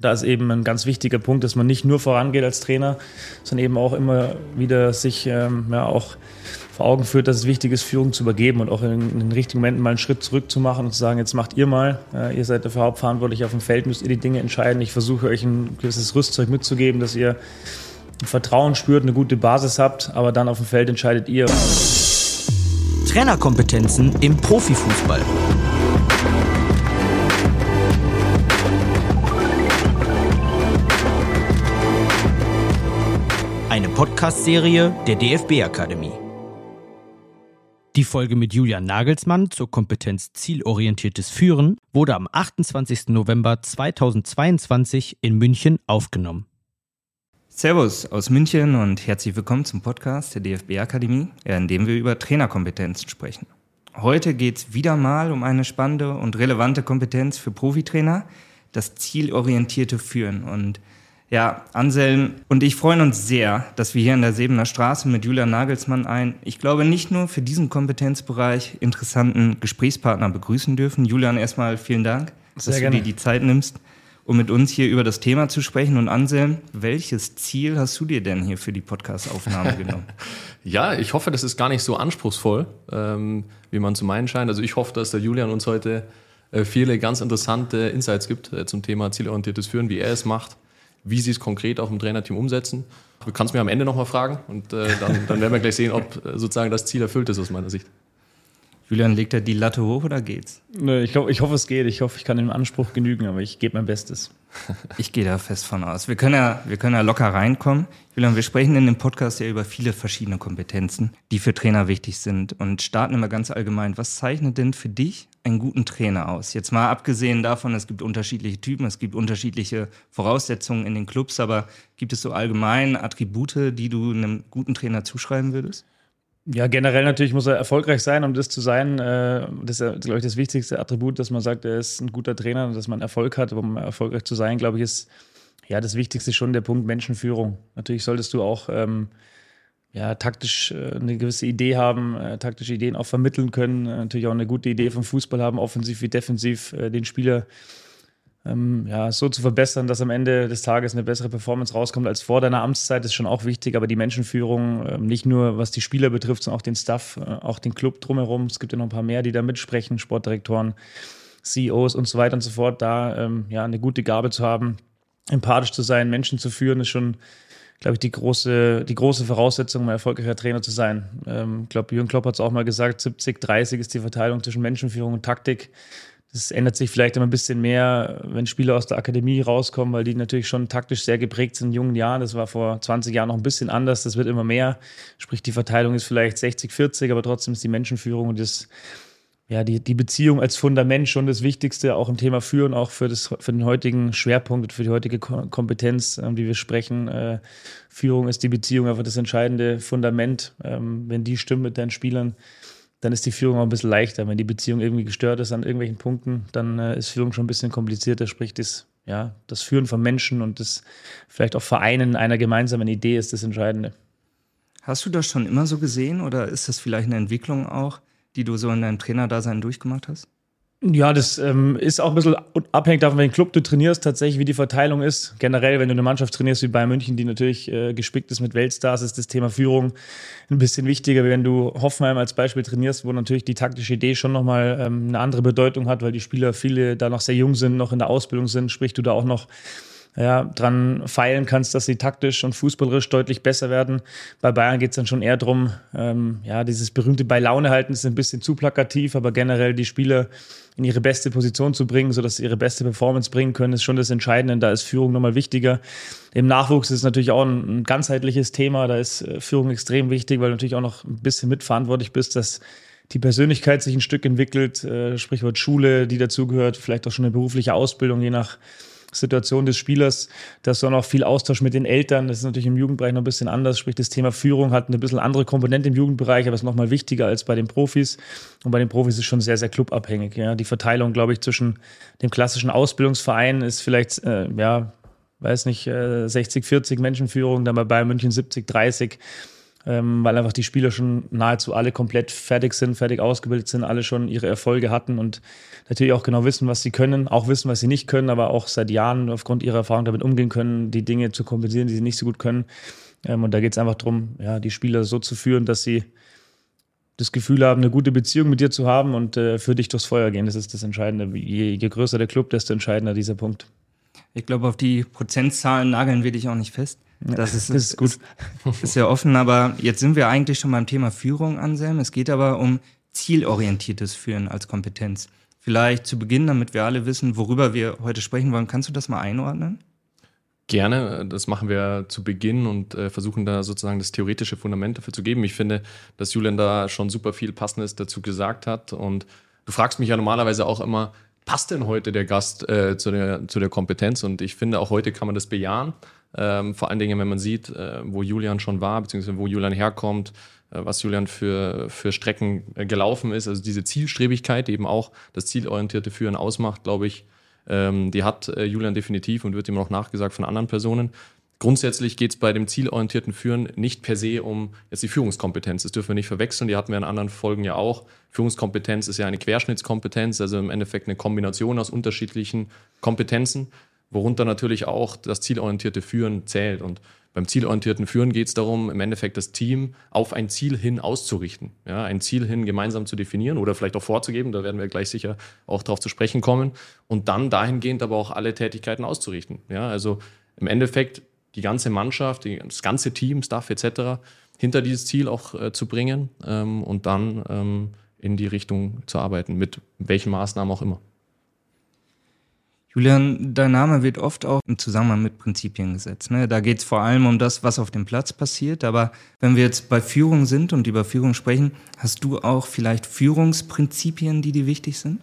Da ist eben ein ganz wichtiger Punkt, dass man nicht nur vorangeht als Trainer, sondern eben auch immer wieder sich ähm, ja, auch vor Augen führt, dass es wichtig ist, Führung zu übergeben und auch in, in den richtigen Momenten mal einen Schritt zurück zu machen und zu sagen, jetzt macht ihr mal, äh, ihr seid dafür hauptverantwortlich auf dem Feld, müsst ihr die Dinge entscheiden. Ich versuche euch ein gewisses Rüstzeug mitzugeben, dass ihr Vertrauen spürt, eine gute Basis habt, aber dann auf dem Feld entscheidet ihr. Trainerkompetenzen im Profifußball. Podcast-Serie der DFB-Akademie. Die Folge mit Julian Nagelsmann zur Kompetenz zielorientiertes Führen wurde am 28. November 2022 in München aufgenommen. Servus aus München und herzlich willkommen zum Podcast der DFB-Akademie, in dem wir über Trainerkompetenzen sprechen. Heute geht es wieder mal um eine spannende und relevante Kompetenz für Profitrainer, das zielorientierte Führen. Und ja, Anselm und ich freuen uns sehr, dass wir hier in der Sebener Straße mit Julian Nagelsmann einen, ich glaube, nicht nur für diesen Kompetenzbereich interessanten Gesprächspartner begrüßen dürfen. Julian, erstmal vielen Dank, sehr dass gerne. du dir die Zeit nimmst, um mit uns hier über das Thema zu sprechen. Und Anselm, welches Ziel hast du dir denn hier für die Podcast-Aufnahme genommen? ja, ich hoffe, das ist gar nicht so anspruchsvoll, ähm, wie man zu meinen scheint. Also ich hoffe, dass der Julian uns heute äh, viele ganz interessante Insights gibt äh, zum Thema zielorientiertes Führen, wie er es macht wie sie es konkret auch im Trainerteam umsetzen. Du kannst mir am Ende nochmal fragen und äh, dann, dann werden wir gleich sehen, ob äh, sozusagen das Ziel erfüllt ist aus meiner Sicht. Julian, legt er die Latte hoch oder geht's? Nö, ich, glaub, ich hoffe, es geht. Ich hoffe, ich kann dem Anspruch genügen, aber ich gebe mein Bestes. Ich gehe da fest von aus. Wir können ja, wir können ja locker reinkommen. Julian, wir sprechen in dem Podcast ja über viele verschiedene Kompetenzen, die für Trainer wichtig sind und starten immer ganz allgemein. Was zeichnet denn für dich einen guten Trainer aus? Jetzt mal abgesehen davon, es gibt unterschiedliche Typen, es gibt unterschiedliche Voraussetzungen in den Clubs, aber gibt es so allgemein Attribute, die du einem guten Trainer zuschreiben würdest? Ja, generell natürlich muss er erfolgreich sein, um das zu sein. Äh, das ist, glaube ich, das wichtigste Attribut, dass man sagt, er ist ein guter Trainer und dass man Erfolg hat. Um erfolgreich zu sein, glaube ich, ist ja das Wichtigste schon der Punkt Menschenführung. Natürlich solltest du auch ähm, ja, taktisch äh, eine gewisse Idee haben, äh, taktische Ideen auch vermitteln können, äh, natürlich auch eine gute Idee vom Fußball haben, offensiv wie defensiv, äh, den Spieler ähm, ja, so zu verbessern, dass am Ende des Tages eine bessere Performance rauskommt als vor deiner Amtszeit, ist schon auch wichtig. Aber die Menschenführung, ähm, nicht nur was die Spieler betrifft, sondern auch den Staff, äh, auch den Club drumherum. Es gibt ja noch ein paar mehr, die da mitsprechen, Sportdirektoren, CEOs und so weiter und so fort. Da ähm, ja, eine gute Gabe zu haben, empathisch zu sein, Menschen zu führen, ist schon, glaube ich, die große, die große Voraussetzung, um ein erfolgreicher Trainer zu sein. Ähm, ich glaube, Jürgen Klopp hat es auch mal gesagt, 70, 30 ist die Verteilung zwischen Menschenführung und Taktik. Das ändert sich vielleicht immer ein bisschen mehr, wenn Spieler aus der Akademie rauskommen, weil die natürlich schon taktisch sehr geprägt sind in jungen Jahren. Das war vor 20 Jahren noch ein bisschen anders. Das wird immer mehr. Sprich, die Verteilung ist vielleicht 60, 40, aber trotzdem ist die Menschenführung und das, ja, die, die Beziehung als Fundament schon das Wichtigste, auch im Thema Führen, auch für, das, für den heutigen Schwerpunkt, für die heutige Kompetenz, ähm, die wir sprechen. Äh, Führung ist die Beziehung einfach das entscheidende Fundament. Ähm, wenn die stimmt mit deinen Spielern, dann ist die Führung auch ein bisschen leichter. Wenn die Beziehung irgendwie gestört ist an irgendwelchen Punkten, dann äh, ist Führung schon ein bisschen komplizierter, sprich das, ja, das Führen von Menschen und das vielleicht auch Vereinen einer gemeinsamen Idee ist das Entscheidende. Hast du das schon immer so gesehen oder ist das vielleicht eine Entwicklung auch, die du so in deinem Trainerdasein durchgemacht hast? Ja, das ähm, ist auch ein bisschen abhängig davon, welchen Club du trainierst, tatsächlich, wie die Verteilung ist. Generell, wenn du eine Mannschaft trainierst wie Bayern München, die natürlich äh, gespickt ist mit Weltstars, ist das Thema Führung ein bisschen wichtiger, wenn du Hoffenheim als Beispiel trainierst, wo natürlich die taktische Idee schon nochmal ähm, eine andere Bedeutung hat, weil die Spieler viele da noch sehr jung sind, noch in der Ausbildung sind, sprich du da auch noch ja, dran feilen kannst, dass sie taktisch und fußballerisch deutlich besser werden. Bei Bayern geht es dann schon eher darum, ähm, ja, dieses berühmte bei Laune halten ist ein bisschen zu plakativ, aber generell die Spieler in ihre beste Position zu bringen, sodass sie ihre beste Performance bringen können, ist schon das Entscheidende. Da ist Führung nochmal wichtiger. Im Nachwuchs ist es natürlich auch ein, ein ganzheitliches Thema. Da ist äh, Führung extrem wichtig, weil du natürlich auch noch ein bisschen mitverantwortlich bist, dass die Persönlichkeit sich ein Stück entwickelt, äh, Sprichwort Schule, die dazugehört, vielleicht auch schon eine berufliche Ausbildung, je nach Situation des Spielers. Da ist auch noch viel Austausch mit den Eltern. Das ist natürlich im Jugendbereich noch ein bisschen anders. Sprich, das Thema Führung hat eine bisschen andere Komponente im Jugendbereich, aber ist noch mal wichtiger als bei den Profis. Und bei den Profis ist es schon sehr, sehr clubabhängig. Ja. Die Verteilung, glaube ich, zwischen dem klassischen Ausbildungsverein ist vielleicht, äh, ja, weiß nicht, äh, 60, 40 Menschenführung, dann bei Bayern München 70, 30 ähm, weil einfach die Spieler schon nahezu alle komplett fertig sind, fertig ausgebildet sind, alle schon ihre Erfolge hatten und natürlich auch genau wissen, was sie können, auch wissen, was sie nicht können, aber auch seit Jahren aufgrund ihrer Erfahrung damit umgehen können, die Dinge zu kompensieren, die sie nicht so gut können. Ähm, und da geht es einfach darum, ja, die Spieler so zu führen, dass sie das Gefühl haben, eine gute Beziehung mit dir zu haben und äh, für dich durchs Feuer gehen. Das ist das Entscheidende. Je, je größer der Club, desto entscheidender dieser Punkt. Ich glaube, auf die Prozentzahlen nageln wir dich auch nicht fest. Das, ist, das ist gut. Ist, ist ja offen, aber jetzt sind wir eigentlich schon beim Thema Führung, Anselm. Es geht aber um zielorientiertes Führen als Kompetenz. Vielleicht zu Beginn, damit wir alle wissen, worüber wir heute sprechen wollen, kannst du das mal einordnen? Gerne, das machen wir zu Beginn und äh, versuchen da sozusagen das theoretische Fundament dafür zu geben. Ich finde, dass Julian da schon super viel Passendes dazu gesagt hat. Und du fragst mich ja normalerweise auch immer, passt denn heute der Gast äh, zu, der, zu der Kompetenz? Und ich finde, auch heute kann man das bejahen. Ähm, vor allen Dingen, wenn man sieht, äh, wo Julian schon war, beziehungsweise wo Julian herkommt, äh, was Julian für, für Strecken äh, gelaufen ist. Also diese Zielstrebigkeit, die eben auch das zielorientierte Führen ausmacht, glaube ich, ähm, die hat äh, Julian definitiv und wird ihm auch nachgesagt von anderen Personen. Grundsätzlich geht es bei dem zielorientierten Führen nicht per se um jetzt die Führungskompetenz. Das dürfen wir nicht verwechseln. Die hatten wir in anderen Folgen ja auch. Führungskompetenz ist ja eine Querschnittskompetenz, also im Endeffekt eine Kombination aus unterschiedlichen Kompetenzen, worunter natürlich auch das zielorientierte Führen zählt. Und beim zielorientierten Führen geht es darum, im Endeffekt das Team auf ein Ziel hin auszurichten. Ja, ein Ziel hin gemeinsam zu definieren oder vielleicht auch vorzugeben, da werden wir gleich sicher auch darauf zu sprechen kommen. Und dann dahingehend aber auch alle Tätigkeiten auszurichten. Ja, also im Endeffekt die ganze Mannschaft, das ganze Team, Staff etc. hinter dieses Ziel auch äh, zu bringen ähm, und dann ähm, in die Richtung zu arbeiten, mit welchen Maßnahmen auch immer. Julian, dein Name wird oft auch im Zusammenhang mit Prinzipien gesetzt. Ne? Da geht es vor allem um das, was auf dem Platz passiert. Aber wenn wir jetzt bei Führung sind und über Führung sprechen, hast du auch vielleicht Führungsprinzipien, die dir wichtig sind?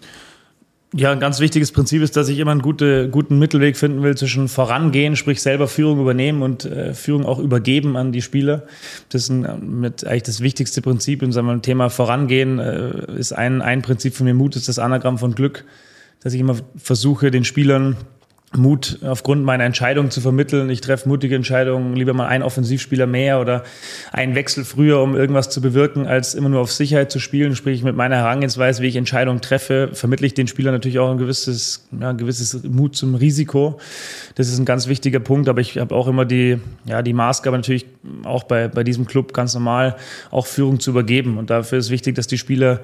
Ja, ein ganz wichtiges Prinzip ist, dass ich immer einen gute, guten Mittelweg finden will zwischen vorangehen, sprich selber Führung übernehmen und äh, Führung auch übergeben an die Spieler. Das ist ein, mit eigentlich das wichtigste Prinzip in seinem Thema Vorangehen. Äh, ist ein, ein Prinzip von mir Mut, ist das Anagramm von Glück dass ich immer versuche, den Spielern Mut aufgrund meiner Entscheidung zu vermitteln. Ich treffe mutige Entscheidungen, lieber mal einen Offensivspieler mehr oder einen Wechsel früher, um irgendwas zu bewirken, als immer nur auf Sicherheit zu spielen. Sprich, mit meiner Herangehensweise, wie ich Entscheidungen treffe, vermittle ich den Spielern natürlich auch ein gewisses, ja, ein gewisses Mut zum Risiko. Das ist ein ganz wichtiger Punkt, aber ich habe auch immer die, ja, die Maßgabe natürlich auch bei, bei diesem Club ganz normal auch Führung zu übergeben. Und dafür ist wichtig, dass die Spieler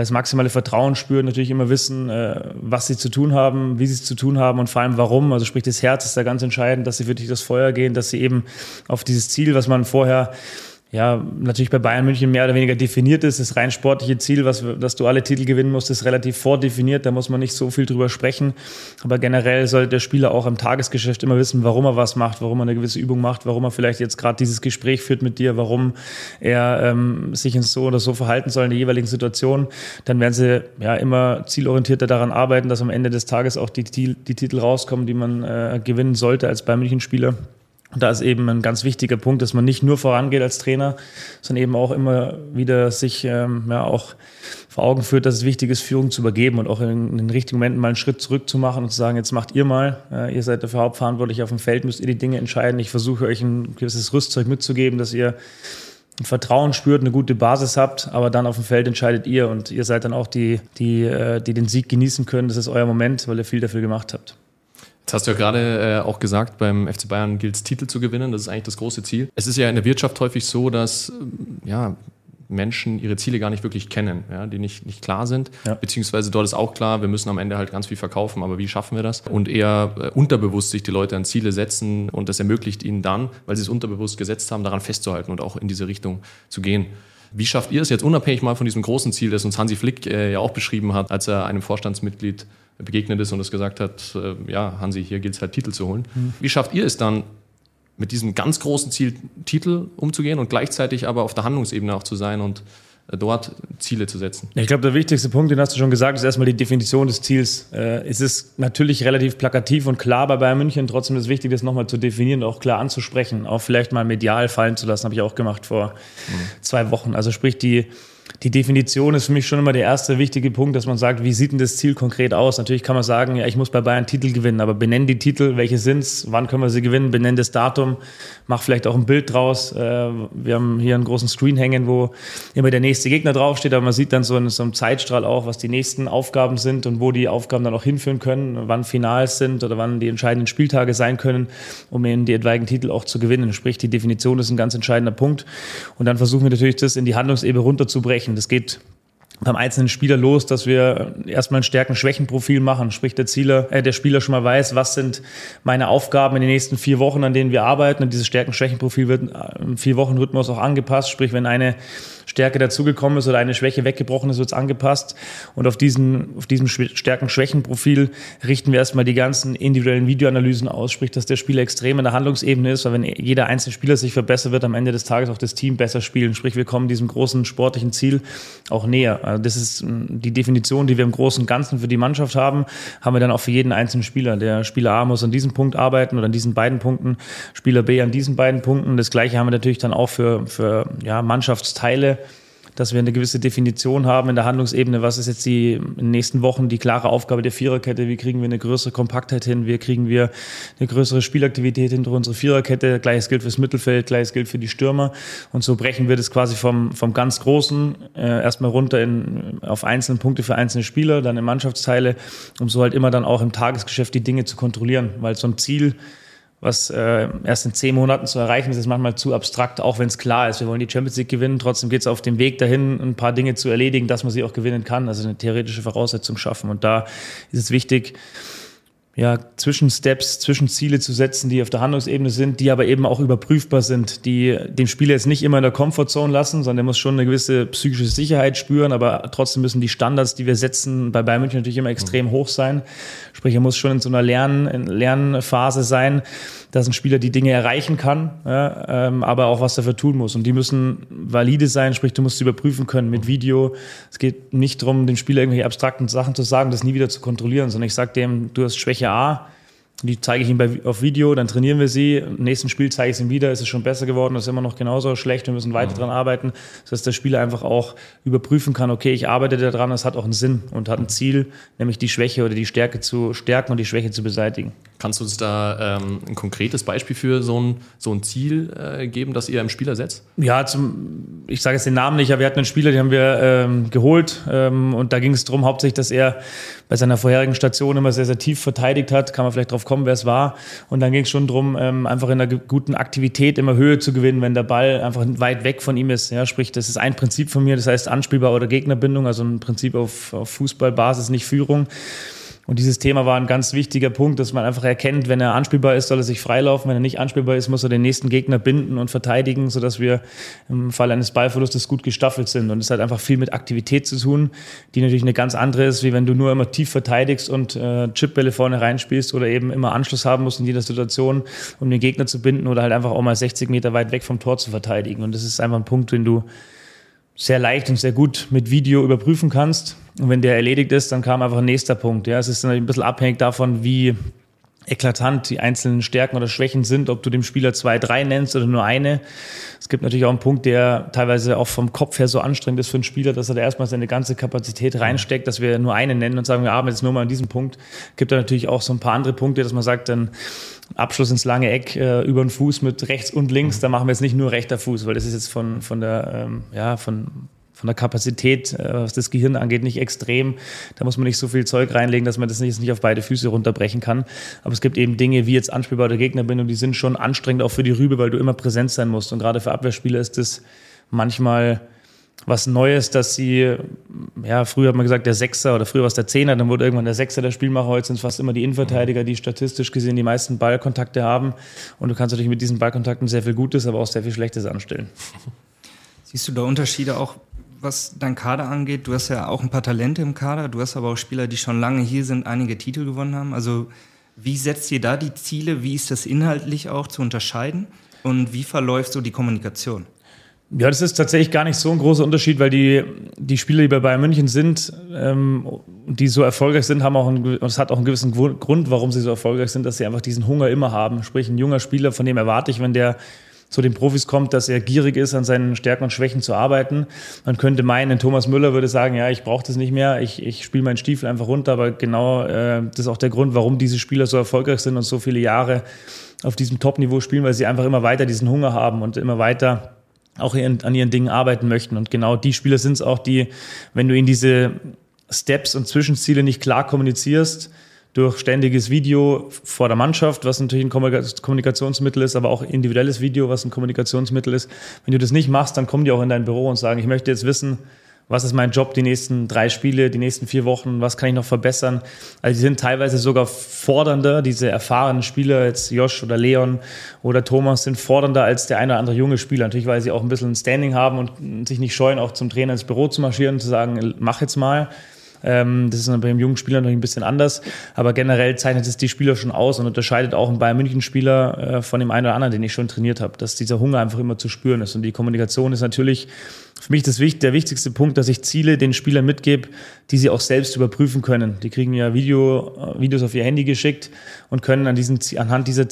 das maximale Vertrauen spüren, natürlich immer wissen, äh, was sie zu tun haben, wie sie es zu tun haben und vor allem warum. Also sprich, das Herz ist da ganz entscheidend, dass sie wirklich das Feuer gehen, dass sie eben auf dieses Ziel, was man vorher ja, natürlich bei Bayern München mehr oder weniger definiert ist. Das rein sportliche Ziel, was, dass du alle Titel gewinnen musst, ist relativ vordefiniert. Da muss man nicht so viel drüber sprechen. Aber generell sollte der Spieler auch im Tagesgeschäft immer wissen, warum er was macht, warum er eine gewisse Übung macht, warum er vielleicht jetzt gerade dieses Gespräch führt mit dir, warum er ähm, sich in so oder so verhalten soll in der jeweiligen Situation. Dann werden sie ja immer zielorientierter daran arbeiten, dass am Ende des Tages auch die, die, die Titel rauskommen, die man äh, gewinnen sollte als Bayern München Spieler. Und da ist eben ein ganz wichtiger Punkt, dass man nicht nur vorangeht als Trainer, sondern eben auch immer wieder sich ähm, ja, auch vor Augen führt, dass es wichtig ist, Führung zu übergeben und auch in, in den richtigen Momenten mal einen Schritt zurück zu machen und zu sagen, jetzt macht ihr mal, äh, ihr seid dafür hauptverantwortlich auf dem Feld, müsst ihr die Dinge entscheiden. Ich versuche euch ein gewisses Rüstzeug mitzugeben, dass ihr ein Vertrauen spürt, eine gute Basis habt, aber dann auf dem Feld entscheidet ihr und ihr seid dann auch die, die, äh, die den Sieg genießen können. Das ist euer Moment, weil ihr viel dafür gemacht habt. Jetzt hast du ja gerade äh, auch gesagt, beim FC Bayern gilt es, Titel zu gewinnen. Das ist eigentlich das große Ziel. Es ist ja in der Wirtschaft häufig so, dass äh, ja, Menschen ihre Ziele gar nicht wirklich kennen, ja, die nicht, nicht klar sind. Ja. Beziehungsweise dort ist auch klar, wir müssen am Ende halt ganz viel verkaufen, aber wie schaffen wir das? Und eher äh, unterbewusst sich die Leute an Ziele setzen und das ermöglicht ihnen dann, weil sie es unterbewusst gesetzt haben, daran festzuhalten und auch in diese Richtung zu gehen. Wie schafft ihr es jetzt unabhängig mal von diesem großen Ziel, das uns Hansi Flick äh, ja auch beschrieben hat, als er einem Vorstandsmitglied begegnet ist und es gesagt hat, äh, ja, Hansi, hier gilt es halt Titel zu holen. Mhm. Wie schafft ihr es dann, mit diesem ganz großen Ziel Titel umzugehen und gleichzeitig aber auf der Handlungsebene auch zu sein und äh, dort Ziele zu setzen. Ich glaube, der wichtigste Punkt, den hast du schon gesagt, ist erstmal die Definition des Ziels. Äh, es ist natürlich relativ plakativ und klar bei Bayern München, trotzdem ist es wichtig, das nochmal zu definieren und auch klar anzusprechen, auch vielleicht mal medial fallen zu lassen, habe ich auch gemacht vor mhm. zwei Wochen. Also sprich, die, die Definition ist für mich schon immer der erste wichtige Punkt, dass man sagt, wie sieht denn das Ziel konkret aus? Natürlich kann man sagen, ja, ich muss bei Bayern Titel gewinnen, aber benennen die Titel, welche sind's, wann können wir sie gewinnen, benennen das Datum, mach vielleicht auch ein Bild draus. Äh, wir haben hier einen großen Screen hängen, wo immer der nächste Gegner draufsteht, aber man sieht dann so in so einem Zeitstrahl auch, was die nächsten Aufgaben sind und wo die Aufgaben dann auch hinführen können, wann Finals sind oder wann die entscheidenden Spieltage sein können, um eben die etwaigen Titel auch zu gewinnen. Sprich, die Definition ist ein ganz entscheidender Punkt. Und dann versuchen wir natürlich, das in die Handlungsebene runterzubrechen. Das geht beim einzelnen Spieler los, dass wir erstmal ein Stärken-Schwächen-Profil machen, sprich der Zieler, äh, der Spieler schon mal weiß, was sind meine Aufgaben in den nächsten vier Wochen, an denen wir arbeiten. Und dieses Stärken-Schwächen-Profil wird im vier Wochen Rhythmus auch angepasst. Sprich, wenn eine Stärke dazugekommen ist oder eine Schwäche weggebrochen ist, wird es angepasst. Und auf, diesen, auf diesem Stärken-Schwächen-Profil richten wir erstmal die ganzen individuellen Videoanalysen aus, sprich, dass der Spieler extrem in der Handlungsebene ist, weil wenn jeder einzelne Spieler sich verbessert, wird am Ende des Tages auch das Team besser spielen. Sprich, wir kommen diesem großen sportlichen Ziel auch näher. Also das ist hm, die Definition, die wir im Großen und Ganzen für die Mannschaft haben, haben wir dann auch für jeden einzelnen Spieler. Der Spieler A muss an diesem Punkt arbeiten oder an diesen beiden Punkten, Spieler B an diesen beiden Punkten. Das gleiche haben wir natürlich dann auch für, für ja, Mannschaftsteile dass wir eine gewisse Definition haben in der Handlungsebene. Was ist jetzt die in den nächsten Wochen die klare Aufgabe der Viererkette? Wie kriegen wir eine größere Kompaktheit hin? Wie kriegen wir eine größere Spielaktivität hinter unsere Viererkette? Gleiches gilt fürs Mittelfeld, gleiches gilt für die Stürmer. Und so brechen wir das quasi vom, vom ganz Großen äh, erstmal runter in, auf einzelne Punkte für einzelne Spieler, dann in Mannschaftsteile, um so halt immer dann auch im Tagesgeschäft die Dinge zu kontrollieren. Weil so ein Ziel, was äh, erst in zehn Monaten zu erreichen ist, ist manchmal zu abstrakt, auch wenn es klar ist, wir wollen die Champions League gewinnen. Trotzdem geht es auf dem Weg dahin, ein paar Dinge zu erledigen, dass man sie auch gewinnen kann, also eine theoretische Voraussetzung schaffen. Und da ist es wichtig, ja, Zwischensteps, Zwischenziele zu setzen, die auf der Handlungsebene sind, die aber eben auch überprüfbar sind, die den Spieler jetzt nicht immer in der Comfortzone lassen, sondern er muss schon eine gewisse psychische Sicherheit spüren, aber trotzdem müssen die Standards, die wir setzen, bei Bayern München natürlich immer extrem hoch sein. Sprich, er muss schon in so einer Lern Lernphase sein, dass ein Spieler die Dinge erreichen kann, ja, ähm, aber auch was dafür tun muss. Und die müssen valide sein, sprich, du musst sie überprüfen können mit Video. Es geht nicht darum, dem Spieler irgendwelche abstrakten Sachen zu sagen, das nie wieder zu kontrollieren, sondern ich sage dem, du hast Schwäche A, die zeige ich ihm bei, auf Video, dann trainieren wir sie. Im nächsten Spiel zeige ich es ihm wieder, ist es schon besser geworden, ist immer noch genauso schlecht, wir müssen weiter mhm. dran arbeiten, sodass der Spieler einfach auch überprüfen kann, okay, ich arbeite daran, es hat auch einen Sinn und hat ein Ziel, nämlich die Schwäche oder die Stärke zu stärken und die Schwäche zu beseitigen. Kannst du uns da ähm, ein konkretes Beispiel für so ein, so ein Ziel äh, geben, das ihr im Spieler setzt? Ja, zum, ich sage jetzt den Namen nicht, aber wir hatten einen Spieler, den haben wir ähm, geholt ähm, und da ging es darum, hauptsächlich, dass er bei seiner vorherigen Station immer sehr, sehr tief verteidigt hat. Kann man vielleicht drauf kommen, wer es war. Und dann ging es schon darum, ähm, einfach in einer guten Aktivität immer Höhe zu gewinnen, wenn der Ball einfach weit weg von ihm ist. Ja, sprich, das ist ein Prinzip von mir, das heißt Anspielbar oder Gegnerbindung, also ein Prinzip auf, auf Fußballbasis, nicht Führung. Und dieses Thema war ein ganz wichtiger Punkt, dass man einfach erkennt, wenn er anspielbar ist, soll er sich freilaufen. Wenn er nicht anspielbar ist, muss er den nächsten Gegner binden und verteidigen, sodass wir im Fall eines Ballverlustes gut gestaffelt sind. Und es hat einfach viel mit Aktivität zu tun, die natürlich eine ganz andere ist, wie wenn du nur immer tief verteidigst und äh, Chipbälle vorne reinspielst oder eben immer Anschluss haben musst in jeder Situation, um den Gegner zu binden oder halt einfach auch mal 60 Meter weit weg vom Tor zu verteidigen. Und das ist einfach ein Punkt, den du sehr leicht und sehr gut mit Video überprüfen kannst. Und wenn der erledigt ist, dann kam einfach ein nächster Punkt. Ja, es ist dann ein bisschen abhängig davon, wie eklatant die einzelnen Stärken oder Schwächen sind, ob du dem Spieler zwei, drei nennst oder nur eine. Es gibt natürlich auch einen Punkt, der teilweise auch vom Kopf her so anstrengend ist für einen Spieler, dass er da erstmal seine ganze Kapazität reinsteckt, dass wir nur eine nennen und sagen, wir arbeiten jetzt nur mal an diesem Punkt. Gibt da natürlich auch so ein paar andere Punkte, dass man sagt, dann Abschluss ins lange Eck äh, über den Fuß mit rechts und links, da machen wir jetzt nicht nur rechter Fuß, weil das ist jetzt von, von der, ähm, ja, von, von der Kapazität, äh, was das Gehirn angeht, nicht extrem. Da muss man nicht so viel Zeug reinlegen, dass man das nicht, nicht auf beide Füße runterbrechen kann. Aber es gibt eben Dinge wie jetzt anspielbar der Gegnerbindung, die sind schon anstrengend auch für die Rübe, weil du immer präsent sein musst. Und gerade für Abwehrspieler ist das manchmal was Neues, dass sie, ja, früher hat man gesagt, der Sechser oder früher war es der Zehner, dann wurde irgendwann der Sechser der Spielmacher. Heute sind es fast immer die Innenverteidiger, die statistisch gesehen die meisten Ballkontakte haben. Und du kannst natürlich mit diesen Ballkontakten sehr viel Gutes, aber auch sehr viel Schlechtes anstellen. Siehst du da Unterschiede auch, was dein Kader angeht? Du hast ja auch ein paar Talente im Kader, du hast aber auch Spieler, die schon lange hier sind, einige Titel gewonnen haben. Also wie setzt ihr da die Ziele? Wie ist das inhaltlich auch zu unterscheiden? Und wie verläuft so die Kommunikation? Ja, das ist tatsächlich gar nicht so ein großer Unterschied, weil die, die Spieler, die bei Bayern München sind, ähm, die so erfolgreich sind, haben auch einen, es hat auch einen gewissen Grund, warum sie so erfolgreich sind, dass sie einfach diesen Hunger immer haben. Sprich, ein junger Spieler, von dem erwarte ich, wenn der zu den Profis kommt, dass er gierig ist, an seinen Stärken und Schwächen zu arbeiten. Man könnte meinen, Thomas Müller würde sagen, ja, ich brauche das nicht mehr, ich, ich spiele meinen Stiefel einfach runter, aber genau äh, das ist auch der Grund, warum diese Spieler so erfolgreich sind und so viele Jahre auf diesem Top-Niveau spielen, weil sie einfach immer weiter diesen Hunger haben und immer weiter auch an ihren Dingen arbeiten möchten. Und genau die Spieler sind es auch, die, wenn du ihnen diese Steps und Zwischenziele nicht klar kommunizierst, durch ständiges Video vor der Mannschaft, was natürlich ein Kommunikationsmittel ist, aber auch individuelles Video, was ein Kommunikationsmittel ist. Wenn du das nicht machst, dann kommen die auch in dein Büro und sagen, ich möchte jetzt wissen, was ist mein Job die nächsten drei Spiele, die nächsten vier Wochen, was kann ich noch verbessern. Also die sind teilweise sogar fordernder, diese erfahrenen Spieler, jetzt Josh oder Leon oder Thomas, sind fordernder als der eine oder andere junge Spieler. Natürlich, weil sie auch ein bisschen ein Standing haben und sich nicht scheuen, auch zum Trainer ins Büro zu marschieren und zu sagen, mach jetzt mal. Ähm, das ist bei dem jungen Spieler natürlich ein bisschen anders. Aber generell zeichnet es die Spieler schon aus und unterscheidet auch einen Bayern München-Spieler äh, von dem einen oder anderen, den ich schon trainiert habe, dass dieser Hunger einfach immer zu spüren ist. Und die Kommunikation ist natürlich für mich das, der wichtigste Punkt, dass ich Ziele den Spielern mitgebe, die sie auch selbst überprüfen können. Die kriegen ja Video, äh, Videos auf ihr Handy geschickt und können an diesen, anhand dieser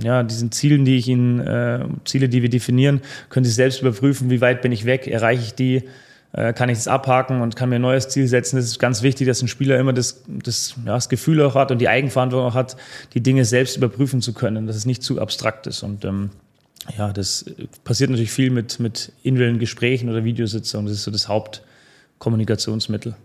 ja, diesen Zielen, die ich ihnen, äh, Ziele, die wir definieren, können sie selbst überprüfen, wie weit bin ich weg, erreiche ich die, kann ich das abhaken und kann mir ein neues Ziel setzen. Das ist ganz wichtig, dass ein Spieler immer das, das, ja, das Gefühl auch hat und die Eigenverantwortung auch hat, die Dinge selbst überprüfen zu können, dass es nicht zu abstrakt ist. Und ähm, ja, das passiert natürlich viel mit, mit individuellen Gesprächen oder Videositzungen. Das ist so das Hauptkommunikationsmittel.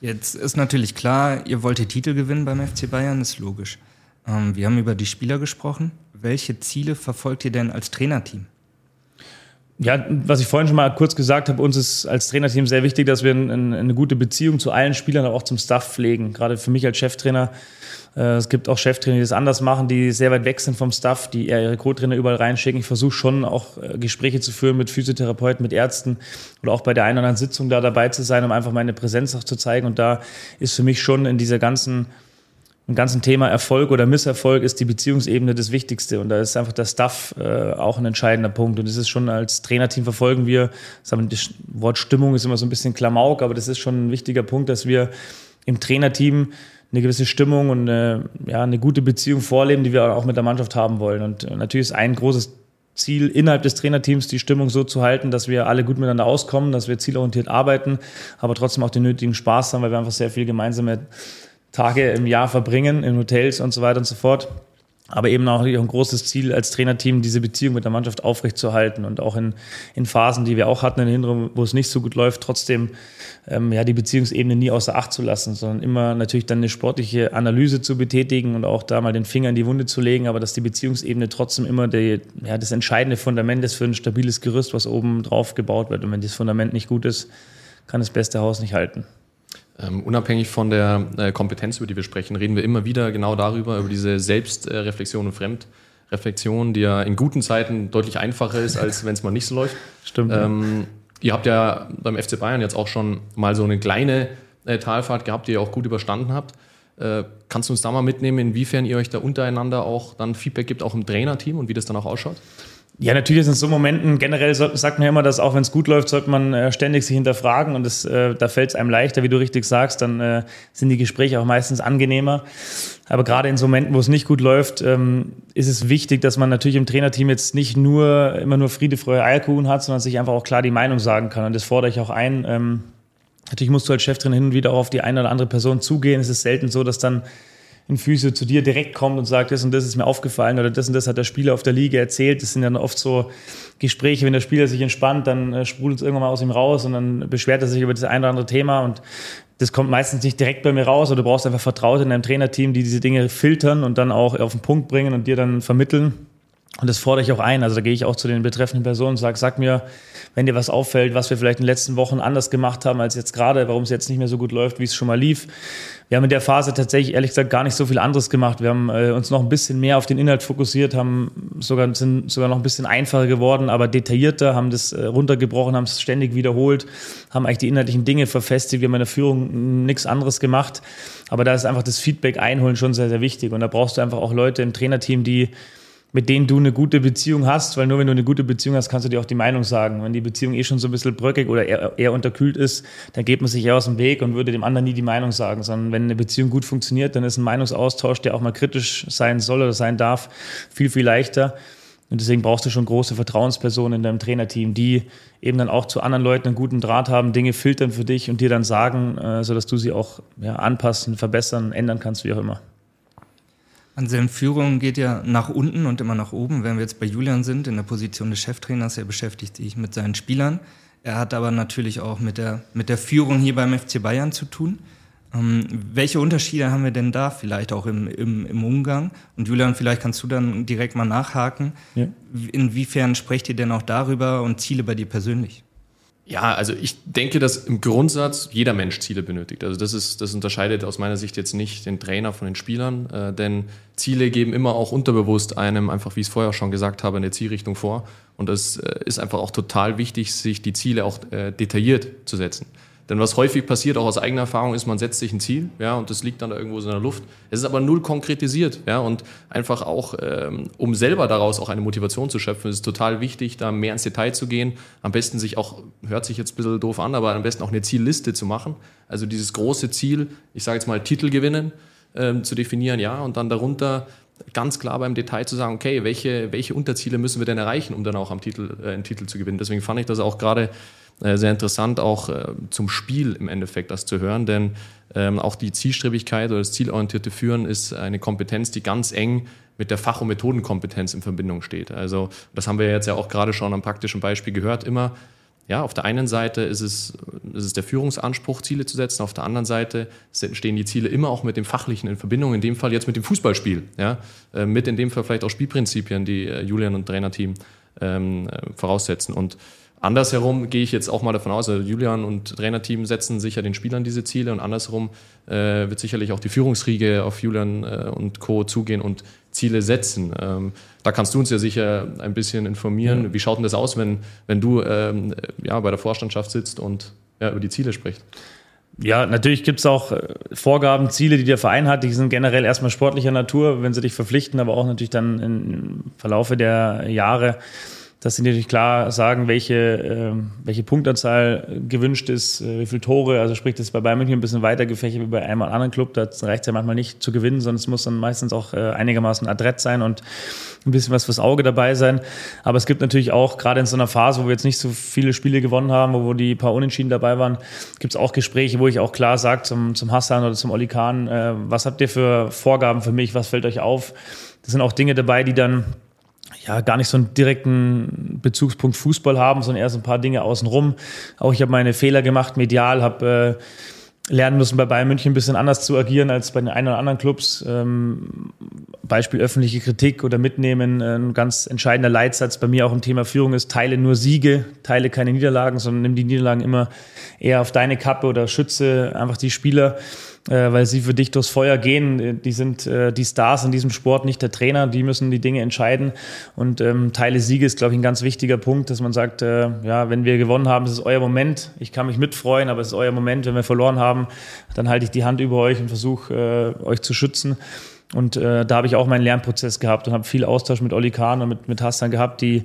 Jetzt ist natürlich klar, ihr wollt die Titel gewinnen beim FC Bayern, ist logisch. Ähm, wir haben über die Spieler gesprochen. Welche Ziele verfolgt ihr denn als Trainerteam? Ja, was ich vorhin schon mal kurz gesagt habe, uns ist als Trainerteam sehr wichtig, dass wir eine, eine gute Beziehung zu allen Spielern, aber auch zum Staff pflegen. Gerade für mich als Cheftrainer. Äh, es gibt auch Cheftrainer, die das anders machen, die sehr weit weg sind vom Staff, die eher ihre Co-Trainer überall reinschicken. Ich versuche schon auch äh, Gespräche zu führen mit Physiotherapeuten, mit Ärzten oder auch bei der einen oder anderen Sitzung da dabei zu sein, um einfach meine Präsenz auch zu zeigen. Und da ist für mich schon in dieser ganzen im ganzen Thema Erfolg oder Misserfolg ist die Beziehungsebene das Wichtigste. Und da ist einfach der Staff äh, auch ein entscheidender Punkt. Und das ist schon als Trainerteam verfolgen wir, sagen das Wort Stimmung ist immer so ein bisschen Klamauk, aber das ist schon ein wichtiger Punkt, dass wir im Trainerteam eine gewisse Stimmung und eine, ja, eine gute Beziehung vorleben, die wir auch mit der Mannschaft haben wollen. Und natürlich ist ein großes Ziel innerhalb des Trainerteams, die Stimmung so zu halten, dass wir alle gut miteinander auskommen, dass wir zielorientiert arbeiten, aber trotzdem auch den nötigen Spaß haben, weil wir einfach sehr viel gemeinsame Tage im Jahr verbringen in Hotels und so weiter und so fort. Aber eben auch ein großes Ziel als Trainerteam, diese Beziehung mit der Mannschaft aufrechtzuerhalten und auch in, in Phasen, die wir auch hatten in Hintergrund, wo es nicht so gut läuft, trotzdem ähm, ja, die Beziehungsebene nie außer Acht zu lassen, sondern immer natürlich dann eine sportliche Analyse zu betätigen und auch da mal den Finger in die Wunde zu legen, aber dass die Beziehungsebene trotzdem immer die, ja, das entscheidende Fundament ist für ein stabiles Gerüst, was oben drauf gebaut wird. Und wenn das Fundament nicht gut ist, kann das beste Haus nicht halten. Ähm, unabhängig von der äh, Kompetenz, über die wir sprechen, reden wir immer wieder genau darüber, über diese Selbstreflexion und Fremdreflexion, die ja in guten Zeiten deutlich einfacher ist, als wenn es mal nicht so läuft. Stimmt. Ähm, ihr habt ja beim FC Bayern jetzt auch schon mal so eine kleine äh, Talfahrt gehabt, die ihr auch gut überstanden habt. Äh, kannst du uns da mal mitnehmen, inwiefern ihr euch da untereinander auch dann Feedback gibt, auch im Trainerteam und wie das dann auch ausschaut? Ja, natürlich sind so Momenten, generell sagt man ja immer, dass auch wenn es gut läuft, sollte man äh, ständig sich hinterfragen und das, äh, da fällt es einem leichter, wie du richtig sagst, dann äh, sind die Gespräche auch meistens angenehmer. Aber gerade in so Momenten, wo es nicht gut läuft, ähm, ist es wichtig, dass man natürlich im Trainerteam jetzt nicht nur immer nur Friede, Freude, Eierkuchen hat, sondern sich einfach auch klar die Meinung sagen kann. Und das fordere ich auch ein. Ähm, natürlich musst du als Cheftrainer hin und wieder auch auf die eine oder andere Person zugehen. Es ist selten so, dass dann ein Physio zu dir direkt kommt und sagt, das und das ist mir aufgefallen oder das und das hat der Spieler auf der Liga erzählt. Das sind dann oft so Gespräche, wenn der Spieler sich entspannt, dann äh, sprudelt es irgendwann mal aus ihm raus und dann beschwert er sich über das ein oder andere Thema und das kommt meistens nicht direkt bei mir raus oder du brauchst einfach Vertraute in deinem Trainerteam, die diese Dinge filtern und dann auch auf den Punkt bringen und dir dann vermitteln. Und das fordere ich auch ein. Also da gehe ich auch zu den betreffenden Personen und sage, sag mir, wenn dir was auffällt, was wir vielleicht in den letzten Wochen anders gemacht haben als jetzt gerade, warum es jetzt nicht mehr so gut läuft, wie es schon mal lief. Wir haben in der Phase tatsächlich, ehrlich gesagt, gar nicht so viel anderes gemacht. Wir haben äh, uns noch ein bisschen mehr auf den Inhalt fokussiert, haben sogar, sind sogar noch ein bisschen einfacher geworden, aber detaillierter, haben das äh, runtergebrochen, haben es ständig wiederholt, haben eigentlich die inhaltlichen Dinge verfestigt. Wir haben in der Führung nichts anderes gemacht. Aber da ist einfach das Feedback einholen schon sehr, sehr wichtig. Und da brauchst du einfach auch Leute im Trainerteam, die mit denen du eine gute Beziehung hast, weil nur wenn du eine gute Beziehung hast, kannst du dir auch die Meinung sagen. Wenn die Beziehung eh schon so ein bisschen bröckig oder eher, eher unterkühlt ist, dann geht man sich eher aus dem Weg und würde dem anderen nie die Meinung sagen, sondern wenn eine Beziehung gut funktioniert, dann ist ein Meinungsaustausch, der auch mal kritisch sein soll oder sein darf, viel, viel leichter. Und deswegen brauchst du schon große Vertrauenspersonen in deinem Trainerteam, die eben dann auch zu anderen Leuten einen guten Draht haben, Dinge filtern für dich und dir dann sagen, äh, sodass du sie auch ja, anpassen, verbessern, ändern kannst, wie auch immer. Anselm, Führung geht ja nach unten und immer nach oben. Wenn wir jetzt bei Julian sind, in der Position des Cheftrainers, er beschäftigt sich mit seinen Spielern. Er hat aber natürlich auch mit der, mit der Führung hier beim FC Bayern zu tun. Ähm, welche Unterschiede haben wir denn da vielleicht auch im, im, im Umgang? Und Julian, vielleicht kannst du dann direkt mal nachhaken. Ja. Inwiefern sprecht ihr denn auch darüber und Ziele bei dir persönlich? Ja, also ich denke, dass im Grundsatz jeder Mensch Ziele benötigt. Also das ist, das unterscheidet aus meiner Sicht jetzt nicht den Trainer von den Spielern, äh, denn Ziele geben immer auch unterbewusst einem, einfach wie ich es vorher schon gesagt habe, eine Zielrichtung vor. Und es äh, ist einfach auch total wichtig, sich die Ziele auch äh, detailliert zu setzen. Denn was häufig passiert, auch aus eigener Erfahrung, ist, man setzt sich ein Ziel, ja, und das liegt dann da irgendwo so in der Luft. Es ist aber null konkretisiert, ja, und einfach auch, ähm, um selber daraus auch eine Motivation zu schöpfen, ist es total wichtig, da mehr ins Detail zu gehen. Am besten sich auch, hört sich jetzt ein bisschen doof an, aber am besten auch eine Zielliste zu machen. Also dieses große Ziel, ich sage jetzt mal Titel gewinnen, ähm, zu definieren, ja, und dann darunter ganz klar beim Detail zu sagen, okay, welche, welche Unterziele müssen wir denn erreichen, um dann auch am Titel, äh, einen Titel zu gewinnen. Deswegen fand ich das auch gerade äh, sehr interessant, auch äh, zum Spiel im Endeffekt das zu hören, denn ähm, auch die Zielstrebigkeit oder das zielorientierte Führen ist eine Kompetenz, die ganz eng mit der Fach- und Methodenkompetenz in Verbindung steht. Also das haben wir jetzt ja auch gerade schon am praktischen Beispiel gehört. Immer, ja, auf der einen Seite ist es, ist es der Führungsanspruch, Ziele zu setzen. Auf der anderen Seite stehen die Ziele immer auch mit dem Fachlichen in Verbindung. In dem Fall jetzt mit dem Fußballspiel. Ja, äh, mit in dem Fall vielleicht auch Spielprinzipien, die Julian und Trainerteam ähm, voraussetzen. Und Andersherum gehe ich jetzt auch mal davon aus, also Julian und Trainerteam setzen sicher den Spielern diese Ziele und andersherum äh, wird sicherlich auch die Führungsriege auf Julian äh, und Co. zugehen und Ziele setzen. Ähm, da kannst du uns ja sicher ein bisschen informieren. Ja. Wie schaut denn das aus, wenn, wenn du ähm, ja, bei der Vorstandschaft sitzt und ja, über die Ziele sprichst? Ja, natürlich gibt es auch äh, Vorgaben, Ziele, die der Verein hat. Die sind generell erstmal sportlicher Natur, wenn sie dich verpflichten, aber auch natürlich dann im Verlaufe der Jahre dass sie natürlich klar sagen, welche, äh, welche Punktanzahl gewünscht ist, äh, wie viele Tore. Also sprich, das ist bei Bayern München ein bisschen weiter gefächert wie bei einem anderen Club. Da reicht es ja manchmal nicht zu gewinnen, sondern es muss dann meistens auch äh, einigermaßen adrett sein und ein bisschen was fürs Auge dabei sein. Aber es gibt natürlich auch, gerade in so einer Phase, wo wir jetzt nicht so viele Spiele gewonnen haben, wo die paar Unentschieden dabei waren, gibt es auch Gespräche, wo ich auch klar sage zum, zum Hassan oder zum Oli Kahn, äh, was habt ihr für Vorgaben für mich, was fällt euch auf? Das sind auch Dinge dabei, die dann ja, gar nicht so einen direkten Bezugspunkt Fußball haben, sondern eher so ein paar Dinge außenrum. Auch ich habe meine Fehler gemacht, medial, habe äh, lernen müssen, bei Bayern München ein bisschen anders zu agieren als bei den einen oder anderen Clubs. Ähm, Beispiel öffentliche Kritik oder mitnehmen. Ein ganz entscheidender Leitsatz bei mir auch im Thema Führung ist, teile nur Siege, teile keine Niederlagen, sondern nimm die Niederlagen immer eher auf deine Kappe oder schütze einfach die Spieler äh, weil sie für dich durchs Feuer gehen. Die sind äh, die Stars in diesem Sport, nicht der Trainer. Die müssen die Dinge entscheiden. Und ähm, Teile Siege ist, glaube ich, ein ganz wichtiger Punkt, dass man sagt, äh, ja, wenn wir gewonnen haben, ist es euer Moment. Ich kann mich mitfreuen, aber es ist euer Moment. Wenn wir verloren haben, dann halte ich die Hand über euch und versuche, äh, euch zu schützen. Und äh, da habe ich auch meinen Lernprozess gehabt und habe viel Austausch mit Olli Kahn und mit, mit Hassan gehabt, die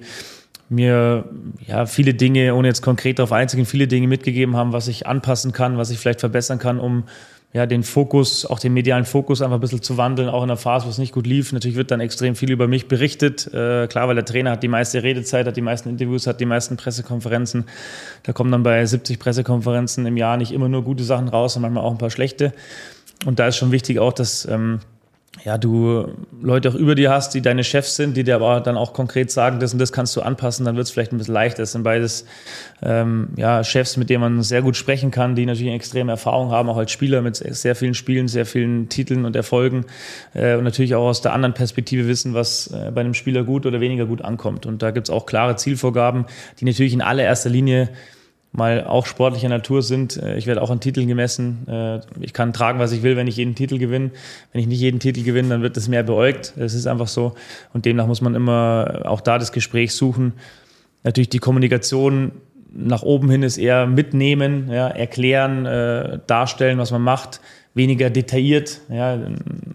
mir ja viele Dinge, ohne jetzt konkret darauf einzugehen, viele Dinge mitgegeben haben, was ich anpassen kann, was ich vielleicht verbessern kann, um ja, den Fokus, auch den medialen Fokus einfach ein bisschen zu wandeln, auch in der Phase, wo es nicht gut lief. Natürlich wird dann extrem viel über mich berichtet. Äh, klar, weil der Trainer hat die meiste Redezeit, hat die meisten Interviews, hat die meisten Pressekonferenzen. Da kommen dann bei 70 Pressekonferenzen im Jahr nicht immer nur gute Sachen raus, sondern manchmal auch ein paar schlechte. Und da ist schon wichtig auch, dass ähm, ja, du Leute auch über dir hast, die deine Chefs sind, die dir aber dann auch konkret sagen, das und das kannst du anpassen, dann wird es vielleicht ein bisschen leichter. Das sind beides ähm, ja, Chefs, mit denen man sehr gut sprechen kann, die natürlich eine extreme Erfahrung haben, auch als Spieler mit sehr vielen Spielen, sehr vielen Titeln und Erfolgen äh, und natürlich auch aus der anderen Perspektive wissen, was äh, bei einem Spieler gut oder weniger gut ankommt. Und da gibt es auch klare Zielvorgaben, die natürlich in allererster Linie mal auch sportlicher Natur sind. Äh, ich werde auch an Titeln gemessen. Äh, ich kann tragen, was ich will, wenn ich jeden Titel gewinne. Wenn ich nicht jeden Titel gewinne, dann wird das mehr beäugt. Das ist einfach so. Und demnach muss man immer auch da das Gespräch suchen. Natürlich die Kommunikation nach oben hin ist eher mitnehmen, ja, erklären, äh, darstellen, was man macht weniger detailliert. Ja,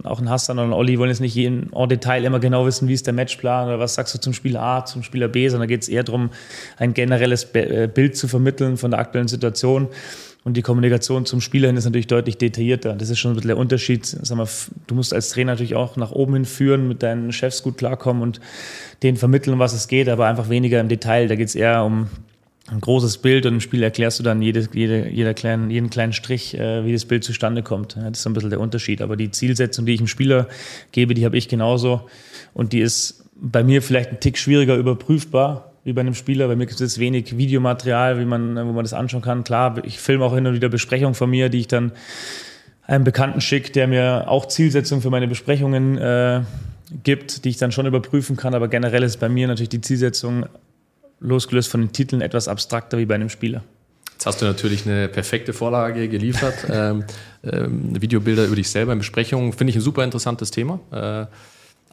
auch ein Hassan oder ein Olli wollen jetzt nicht in Detail immer genau wissen, wie ist der Matchplan oder was sagst du zum Spieler A, zum Spieler B, sondern geht es eher darum, ein generelles äh, Bild zu vermitteln von der aktuellen Situation. Und die Kommunikation zum Spieler hin ist natürlich deutlich detaillierter. Das ist schon ein bisschen der Unterschied. Sag mal, du musst als Trainer natürlich auch nach oben hin führen, mit deinen Chefs gut klarkommen und denen vermitteln, was es geht, aber einfach weniger im Detail. Da geht es eher um ein großes Bild und im Spiel erklärst du dann jede, jede, jeder kleinen, jeden kleinen Strich, äh, wie das Bild zustande kommt. Ja, das ist ein bisschen der Unterschied. Aber die Zielsetzung, die ich dem Spieler gebe, die habe ich genauso. Und die ist bei mir vielleicht ein Tick schwieriger überprüfbar, wie bei einem Spieler. Bei mir gibt es wenig Videomaterial, wie man, wo man das anschauen kann. Klar, ich filme auch hin und wieder Besprechungen von mir, die ich dann einem Bekannten schicke, der mir auch Zielsetzungen für meine Besprechungen äh, gibt, die ich dann schon überprüfen kann. Aber generell ist bei mir natürlich die Zielsetzung, losgelöst von den Titeln, etwas abstrakter wie bei einem Spieler. Jetzt hast du natürlich eine perfekte Vorlage geliefert. ähm, ähm, Videobilder über dich selber in Besprechungen finde ich ein super interessantes Thema. Äh,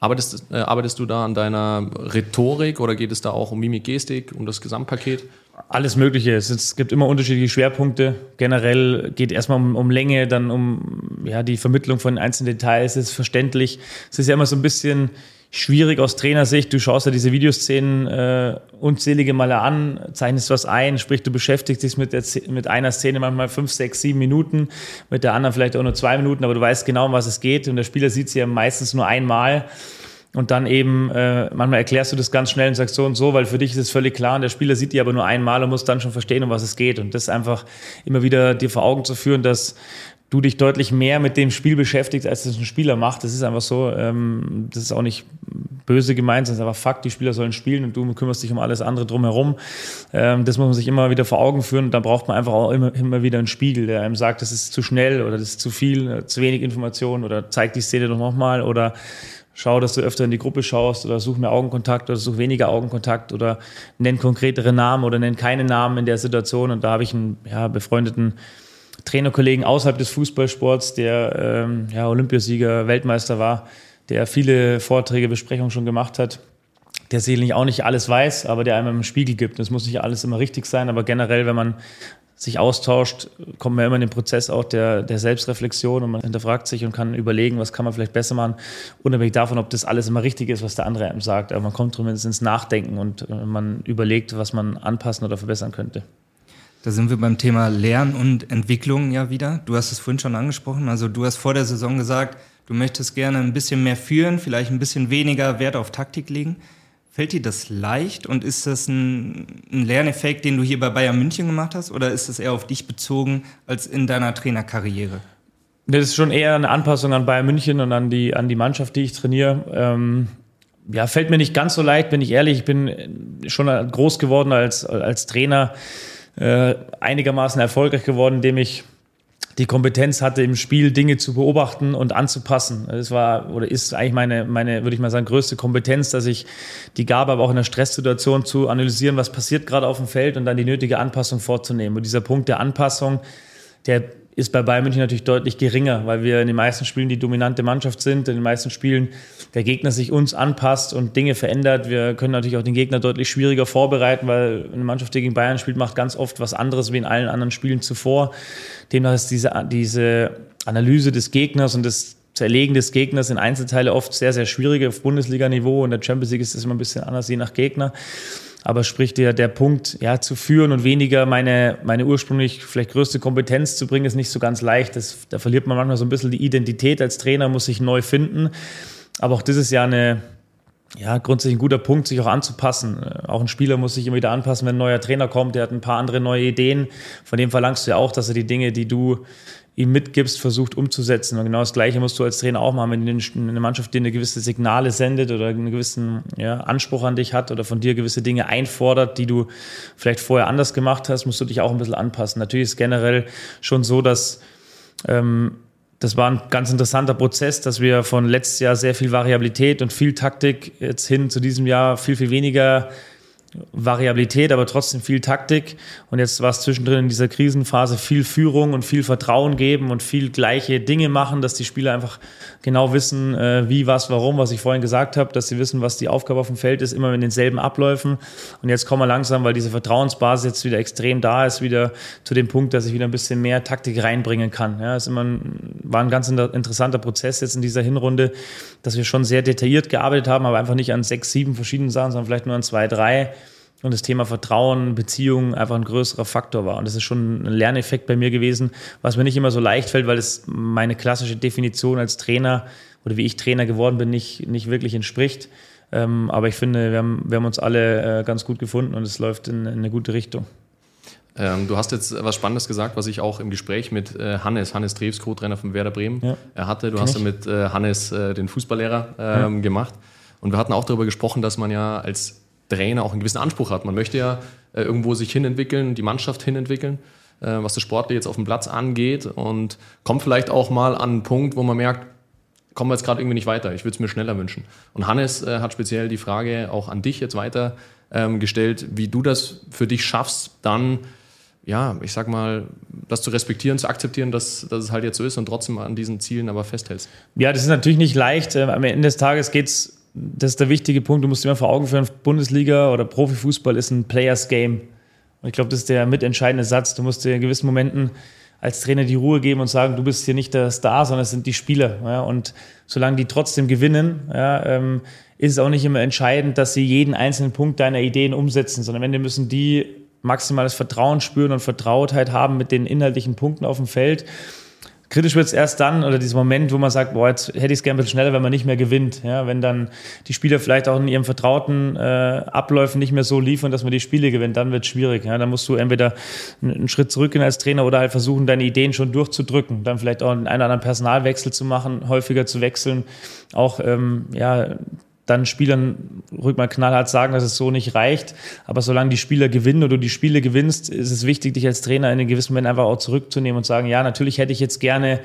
Arbeitest, äh, arbeitest du da an deiner Rhetorik oder geht es da auch um Mimik, Gestik, um das Gesamtpaket? Alles Mögliche. Es, gibt immer unterschiedliche Schwerpunkte. Generell geht erstmal um, um Länge, dann um ja, die Vermittlung von einzelnen Details. Es ist verständlich. Es ist ja immer so ein bisschen schwierig aus Trainersicht. Du schaust ja diese Videoszenen äh, unzählige Male an, zeichnest was ein, sprich, du beschäftigst dich mit, der, mit einer Szene manchmal fünf, sechs, sieben Minuten, mit der anderen vielleicht auch nur zwei Minuten, aber du weißt genau, um was es geht und der Spieler sieht sie ja meistens nur einmal. Und dann eben, äh, manchmal erklärst du das ganz schnell und sagst so und so, weil für dich ist es völlig klar und der Spieler sieht die aber nur einmal und muss dann schon verstehen, um was es geht. Und das einfach immer wieder dir vor Augen zu führen, dass du dich deutlich mehr mit dem Spiel beschäftigst, als das ein Spieler macht. Das ist einfach so. Ähm, das ist auch nicht böse gemeint, sondern einfach Fakt. Die Spieler sollen spielen und du kümmerst dich um alles andere drumherum. Ähm, das muss man sich immer wieder vor Augen führen. Und da braucht man einfach auch immer, immer wieder einen Spiegel, der einem sagt, das ist zu schnell oder das ist zu viel, äh, zu wenig Information oder zeig die Szene doch nochmal oder schau, dass du öfter in die Gruppe schaust oder such mehr Augenkontakt oder such weniger Augenkontakt oder nenn konkretere Namen oder nenn keine Namen in der Situation. Und da habe ich einen ja, befreundeten Trainerkollegen außerhalb des Fußballsports, der ähm, ja, Olympiasieger, Weltmeister war, der viele Vorträge, Besprechungen schon gemacht hat, der sicherlich auch nicht alles weiß, aber der einem einen Spiegel gibt. Das muss nicht alles immer richtig sein, aber generell, wenn man sich austauscht, kommt man immer in den Prozess auch der, der Selbstreflexion und man hinterfragt sich und kann überlegen, was kann man vielleicht besser machen, unabhängig davon, ob das alles immer richtig ist, was der andere einem sagt. Aber man kommt zumindest ins Nachdenken und äh, man überlegt, was man anpassen oder verbessern könnte. Da sind wir beim Thema Lernen und Entwicklung ja wieder. Du hast es vorhin schon angesprochen. Also du hast vor der Saison gesagt, du möchtest gerne ein bisschen mehr führen, vielleicht ein bisschen weniger Wert auf Taktik legen. Fällt dir das leicht und ist das ein, ein Lerneffekt, den du hier bei Bayern München gemacht hast oder ist das eher auf dich bezogen als in deiner Trainerkarriere? Das ist schon eher eine Anpassung an Bayern München und an die, an die Mannschaft, die ich trainiere. Ähm, ja, fällt mir nicht ganz so leicht, bin ich ehrlich. Ich bin schon groß geworden als, als Trainer äh, einigermaßen erfolgreich geworden, indem ich die Kompetenz hatte, im Spiel Dinge zu beobachten und anzupassen. Das war oder ist eigentlich meine, meine, würde ich mal sagen, größte Kompetenz, dass ich die Gabe habe, auch in einer Stresssituation zu analysieren, was passiert gerade auf dem Feld und dann die nötige Anpassung vorzunehmen. Und dieser Punkt der Anpassung, der ist bei Bayern München natürlich deutlich geringer, weil wir in den meisten Spielen die dominante Mannschaft sind, in den meisten Spielen der Gegner sich uns anpasst und Dinge verändert. Wir können natürlich auch den Gegner deutlich schwieriger vorbereiten, weil eine Mannschaft, die gegen Bayern spielt, macht ganz oft was anderes wie in allen anderen Spielen zuvor. Demnach ist diese, diese Analyse des Gegners und das Zerlegen des Gegners in Einzelteile oft sehr, sehr schwierig auf Bundesliga-Niveau. In der Champions League ist das immer ein bisschen anders, je nach Gegner. Aber sprich, der, der Punkt, ja, zu führen und weniger meine, meine ursprünglich vielleicht größte Kompetenz zu bringen, ist nicht so ganz leicht. Das, da verliert man manchmal so ein bisschen die Identität als Trainer, muss sich neu finden. Aber auch das ist ja eine, ja, grundsätzlich ein guter Punkt, sich auch anzupassen. Auch ein Spieler muss sich immer wieder anpassen, wenn ein neuer Trainer kommt, der hat ein paar andere neue Ideen. Von dem verlangst du ja auch, dass er die Dinge, die du ihm mitgibst, versucht umzusetzen. Und genau das Gleiche musst du als Trainer auch machen, wenn eine Mannschaft dir eine gewisse Signale sendet oder einen gewissen ja, Anspruch an dich hat oder von dir gewisse Dinge einfordert, die du vielleicht vorher anders gemacht hast, musst du dich auch ein bisschen anpassen. Natürlich ist generell schon so, dass ähm, das war ein ganz interessanter Prozess, dass wir von letztes Jahr sehr viel Variabilität und viel Taktik jetzt hin zu diesem Jahr viel, viel weniger Variabilität, aber trotzdem viel Taktik. Und jetzt war es zwischendrin in dieser Krisenphase viel Führung und viel Vertrauen geben und viel gleiche Dinge machen, dass die Spieler einfach genau wissen, äh, wie, was, warum, was ich vorhin gesagt habe, dass sie wissen, was die Aufgabe auf dem Feld ist, immer mit denselben Abläufen. Und jetzt kommen wir langsam, weil diese Vertrauensbasis jetzt wieder extrem da ist, wieder zu dem Punkt, dass ich wieder ein bisschen mehr Taktik reinbringen kann. Ja, ist immer ein, war ein ganz interessanter Prozess jetzt in dieser Hinrunde, dass wir schon sehr detailliert gearbeitet haben, aber einfach nicht an sechs, sieben verschiedenen Sachen, sondern vielleicht nur an zwei, drei und das Thema Vertrauen, Beziehungen einfach ein größerer Faktor war. Und das ist schon ein Lerneffekt bei mir gewesen, was mir nicht immer so leicht fällt, weil es meine klassische Definition als Trainer oder wie ich Trainer geworden bin, nicht, nicht wirklich entspricht. Ähm, aber ich finde, wir haben, wir haben uns alle äh, ganz gut gefunden und es läuft in, in eine gute Richtung. Ähm, du hast jetzt was Spannendes gesagt, was ich auch im Gespräch mit äh, Hannes, Hannes Drews, Co-Trainer von Werder Bremen, ja. er hatte. Du Kenn hast ja mit äh, Hannes äh, den Fußballlehrer ähm, ja. gemacht. Und wir hatten auch darüber gesprochen, dass man ja als Trainer auch einen gewissen Anspruch hat. Man möchte ja äh, irgendwo sich hinentwickeln, die Mannschaft hinentwickeln, äh, was das Sportliche jetzt auf dem Platz angeht und kommt vielleicht auch mal an einen Punkt, wo man merkt, kommen wir jetzt gerade irgendwie nicht weiter. Ich würde es mir schneller wünschen. Und Hannes äh, hat speziell die Frage auch an dich jetzt weiter ähm, gestellt, wie du das für dich schaffst, dann ja, ich sag mal, das zu respektieren, zu akzeptieren, dass, dass es halt jetzt so ist und trotzdem an diesen Zielen aber festhältst. Ja, das ist natürlich nicht leicht. Ähm, am Ende des Tages geht es das ist der wichtige Punkt. Du musst dir immer vor Augen führen, Bundesliga oder Profifußball ist ein Players Game. Und ich glaube, das ist der mitentscheidende Satz. Du musst dir in gewissen Momenten als Trainer die Ruhe geben und sagen, du bist hier nicht der Star, sondern es sind die Spieler. Ja, und solange die trotzdem gewinnen, ja, ähm, ist es auch nicht immer entscheidend, dass sie jeden einzelnen Punkt deiner Ideen umsetzen, sondern am Ende müssen die maximales Vertrauen spüren und Vertrautheit haben mit den inhaltlichen Punkten auf dem Feld. Kritisch wird es erst dann, oder dieser Moment, wo man sagt, boah, jetzt hätte ich es gerne ein bisschen schneller, wenn man nicht mehr gewinnt. Ja, wenn dann die Spieler vielleicht auch in ihrem vertrauten äh, Abläufen nicht mehr so liefern, dass man die Spiele gewinnt, dann wird es schwierig. Ja, dann musst du entweder einen Schritt zurückgehen als Trainer oder halt versuchen, deine Ideen schon durchzudrücken. Dann vielleicht auch einen oder anderen Personalwechsel zu machen, häufiger zu wechseln. Auch ähm, ja, dann Spielern ruhig mal knallhart sagen, dass es so nicht reicht. Aber solange die Spieler gewinnen oder du die Spiele gewinnst, ist es wichtig, dich als Trainer in einem gewissen Moment einfach auch zurückzunehmen und sagen, ja, natürlich hätte ich jetzt gerne,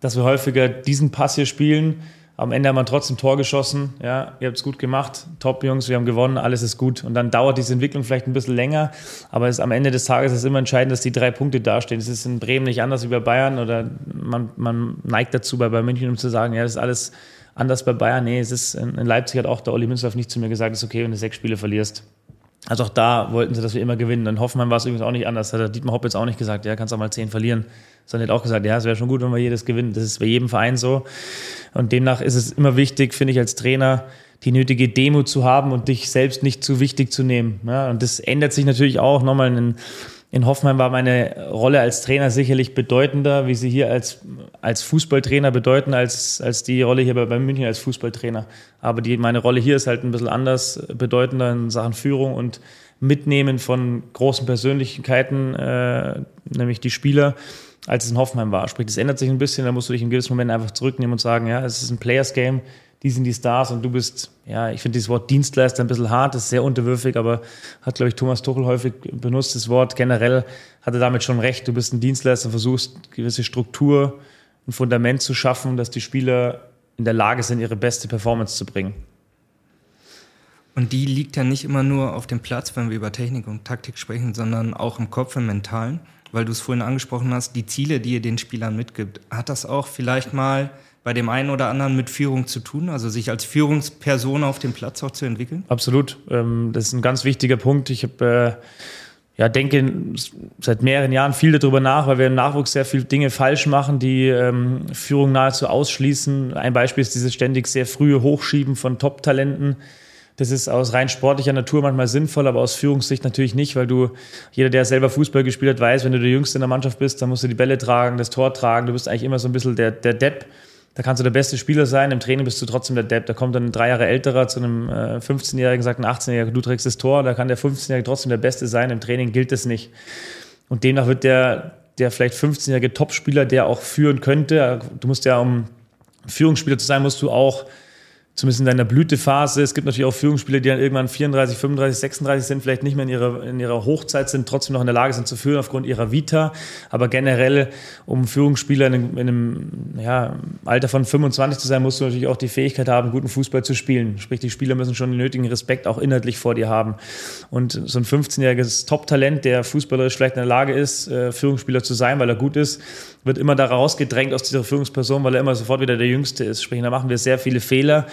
dass wir häufiger diesen Pass hier spielen. Am Ende haben wir trotzdem Tor geschossen. Ja, ihr habt es gut gemacht. Top, Jungs, wir haben gewonnen, alles ist gut. Und dann dauert diese Entwicklung vielleicht ein bisschen länger. Aber es, am Ende des Tages ist immer entscheidend, dass die drei Punkte dastehen. Es ist in Bremen nicht anders wie bei Bayern oder man, man neigt dazu, bei, bei München, um zu sagen, ja, das ist alles Anders bei Bayern, nee, es ist, in Leipzig hat auch der Olli Münzlaff nicht zu mir gesagt, es ist okay, wenn du sechs Spiele verlierst. Also auch da wollten sie, dass wir immer gewinnen. In Hoffenheim war es übrigens auch nicht anders. Hat der Dietmar Hopp jetzt auch nicht gesagt, ja, kannst auch mal zehn verlieren. Sondern hat auch gesagt, ja, es wäre schon gut, wenn wir jedes gewinnen. Das ist bei jedem Verein so. Und demnach ist es immer wichtig, finde ich, als Trainer, die nötige Demo zu haben und dich selbst nicht zu wichtig zu nehmen. Ja, und das ändert sich natürlich auch nochmal in, in Hoffenheim war meine Rolle als Trainer sicherlich bedeutender, wie sie hier als, als Fußballtrainer bedeuten, als, als die Rolle hier bei, bei München als Fußballtrainer. Aber die, meine Rolle hier ist halt ein bisschen anders bedeutender in Sachen Führung und Mitnehmen von großen Persönlichkeiten, äh, nämlich die Spieler, als es in Hoffenheim war. Sprich, das ändert sich ein bisschen, da musst du dich in gewissen Moment einfach zurücknehmen und sagen, ja, es ist ein Players Game, die sind die Stars und du bist, ja, ich finde dieses Wort Dienstleister ein bisschen hart, ist sehr unterwürfig, aber hat, glaube ich, Thomas Tuchel häufig benutzt, das Wort. Generell hat er damit schon recht. Du bist ein Dienstleister, versuchst gewisse Struktur, ein Fundament zu schaffen, dass die Spieler in der Lage sind, ihre beste Performance zu bringen. Und die liegt ja nicht immer nur auf dem Platz, wenn wir über Technik und Taktik sprechen, sondern auch im Kopf, im Mentalen, weil du es vorhin angesprochen hast, die Ziele, die ihr den Spielern mitgibt. Hat das auch vielleicht mal bei dem einen oder anderen mit Führung zu tun, also sich als Führungsperson auf dem Platz auch zu entwickeln? Absolut. Ähm, das ist ein ganz wichtiger Punkt. Ich habe äh, ja, denke seit mehreren Jahren viel darüber nach, weil wir im Nachwuchs sehr viele Dinge falsch machen, die ähm, Führung nahezu ausschließen. Ein Beispiel ist dieses ständig sehr frühe Hochschieben von Top-Talenten. Das ist aus rein sportlicher Natur manchmal sinnvoll, aber aus Führungssicht natürlich nicht, weil du, jeder, der selber Fußball gespielt hat, weiß, wenn du der Jüngste in der Mannschaft bist, dann musst du die Bälle tragen, das Tor tragen. Du bist eigentlich immer so ein bisschen der, der Depp. Da kannst du der beste Spieler sein, im Training bist du trotzdem der Depp. Da kommt dann ein drei Jahre älterer zu einem äh, 15-Jährigen, sagt ein 18-Jähriger, du trägst das Tor, da kann der 15-Jährige trotzdem der Beste sein, im Training gilt das nicht. Und demnach wird der, der vielleicht 15-jährige Topspieler, der auch führen könnte, du musst ja, um Führungsspieler zu sein, musst du auch zumindest in deiner Blütephase. Es gibt natürlich auch Führungsspieler, die dann irgendwann 34, 35, 36 sind, vielleicht nicht mehr in ihrer, in ihrer Hochzeit sind, trotzdem noch in der Lage sind zu führen aufgrund ihrer Vita. Aber generell, um Führungsspieler in einem, in einem ja, Alter von 25 zu sein, musst du natürlich auch die Fähigkeit haben, guten Fußball zu spielen. Sprich, die Spieler müssen schon den nötigen Respekt auch inhaltlich vor dir haben. Und so ein 15-jähriges Top-Talent, der fußballerisch vielleicht in der Lage ist, äh, Führungsspieler zu sein, weil er gut ist, wird immer da rausgedrängt aus dieser Führungsperson, weil er immer sofort wieder der Jüngste ist. Sprich, da machen wir sehr viele Fehler.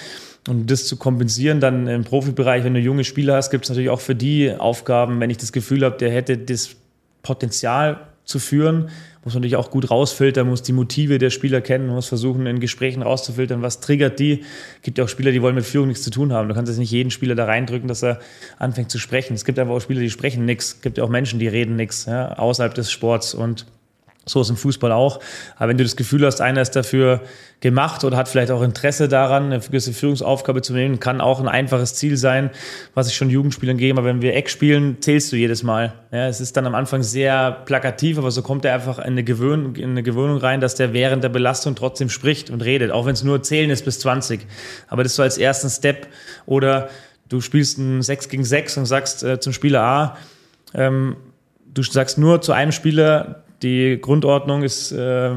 Und das zu kompensieren, dann im Profibereich, wenn du junge Spieler hast, gibt es natürlich auch für die Aufgaben, wenn ich das Gefühl habe, der hätte das Potenzial zu führen, muss man natürlich auch gut rausfiltern, muss die Motive der Spieler kennen, muss versuchen, in Gesprächen rauszufiltern, was triggert die. Es gibt ja auch Spieler, die wollen mit Führung nichts zu tun haben. Du kannst jetzt nicht jeden Spieler da reindrücken, dass er anfängt zu sprechen. Es gibt einfach auch Spieler, die sprechen nichts. Es gibt ja auch Menschen, die reden nichts ja, außerhalb des Sports und so ist im Fußball auch. Aber wenn du das Gefühl hast, einer ist dafür gemacht oder hat vielleicht auch Interesse daran, eine gewisse Führungsaufgabe zu nehmen, kann auch ein einfaches Ziel sein, was ich schon Jugendspielern gebe. Aber wenn wir Eck spielen, zählst du jedes Mal. Ja, es ist dann am Anfang sehr plakativ, aber so kommt er einfach in eine, Gewöhn in eine Gewöhnung rein, dass der während der Belastung trotzdem spricht und redet, auch wenn es nur zählen ist bis 20. Aber das so als ersten Step. Oder du spielst ein 6 gegen 6 und sagst äh, zum Spieler A, ähm, du sagst nur zu einem Spieler, die Grundordnung ist, äh,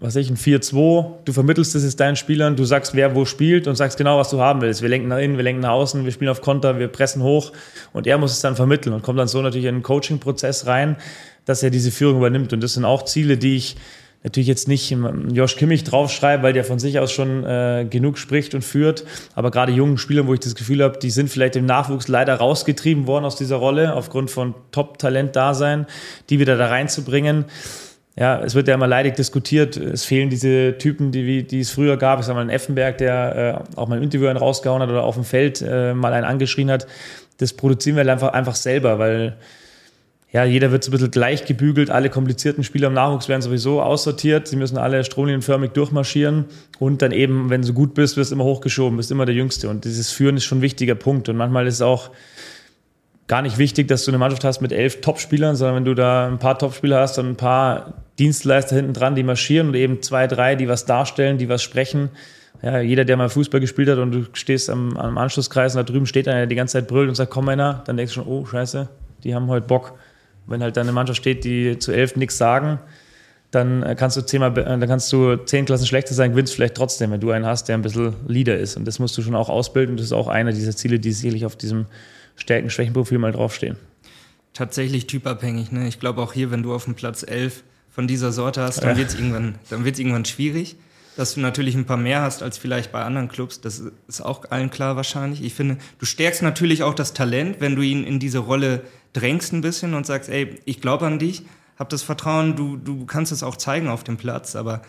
was ich, ein 4-2. Du vermittelst es deinen Spielern, du sagst, wer wo spielt und sagst genau, was du haben willst. Wir lenken nach innen, wir lenken nach außen, wir spielen auf Konter, wir pressen hoch und er muss es dann vermitteln und kommt dann so natürlich in einen Coaching-Prozess rein, dass er diese Führung übernimmt. Und das sind auch Ziele, die ich natürlich jetzt nicht Josh Kimmich draufschreibe, weil der von sich aus schon äh, genug spricht und führt. Aber gerade jungen Spielern, wo ich das Gefühl habe, die sind vielleicht im Nachwuchs leider rausgetrieben worden aus dieser Rolle, aufgrund von Top-Talent-Dasein, die wieder da reinzubringen. Ja, es wird ja immer leidig diskutiert. Es fehlen diese Typen, die, die es früher gab. Ich sag mal, ein Effenberg, der äh, auch mal ein Interview einen rausgehauen hat oder auf dem Feld äh, mal einen angeschrien hat. Das produzieren wir einfach, einfach selber, weil ja, jeder wird so ein bisschen gleich gebügelt. Alle komplizierten Spieler im Nachwuchs werden sowieso aussortiert. Sie müssen alle stromlinienförmig durchmarschieren. Und dann eben, wenn du gut bist, wirst du immer hochgeschoben, bist immer der Jüngste. Und dieses Führen ist schon ein wichtiger Punkt. Und manchmal ist es auch gar nicht wichtig, dass du eine Mannschaft hast mit elf Topspielern, sondern wenn du da ein paar Topspieler hast und ein paar Dienstleister hinten dran, die marschieren und eben zwei, drei, die was darstellen, die was sprechen. Ja, jeder, der mal Fußball gespielt hat und du stehst am, am Anschlusskreis und da drüben steht einer, der die ganze Zeit brüllt und sagt, komm Männer, dann denkst du schon, oh Scheiße, die haben heute Bock. Wenn halt dann eine Mannschaft steht, die zu elf nichts sagen, dann äh, kannst du zehnmal, äh, dann kannst du zehn Klassen schlechter sein, gewinnst vielleicht trotzdem, wenn du einen hast, der ein bisschen Leader ist. Und das musst du schon auch ausbilden. Das ist auch einer dieser Ziele, die sicherlich auf diesem Stärken-Schwächen-Profil mal draufstehen. Tatsächlich typabhängig. Ne? Ich glaube auch hier, wenn du auf dem Platz elf von dieser Sorte hast, dann ja. wird es irgendwann, irgendwann schwierig. Dass du natürlich ein paar mehr hast als vielleicht bei anderen Clubs, das ist auch allen klar wahrscheinlich. Ich finde, du stärkst natürlich auch das Talent, wenn du ihn in diese Rolle drängst ein bisschen und sagst, ey, ich glaube an dich, hab das Vertrauen, du, du kannst es auch zeigen auf dem Platz, aber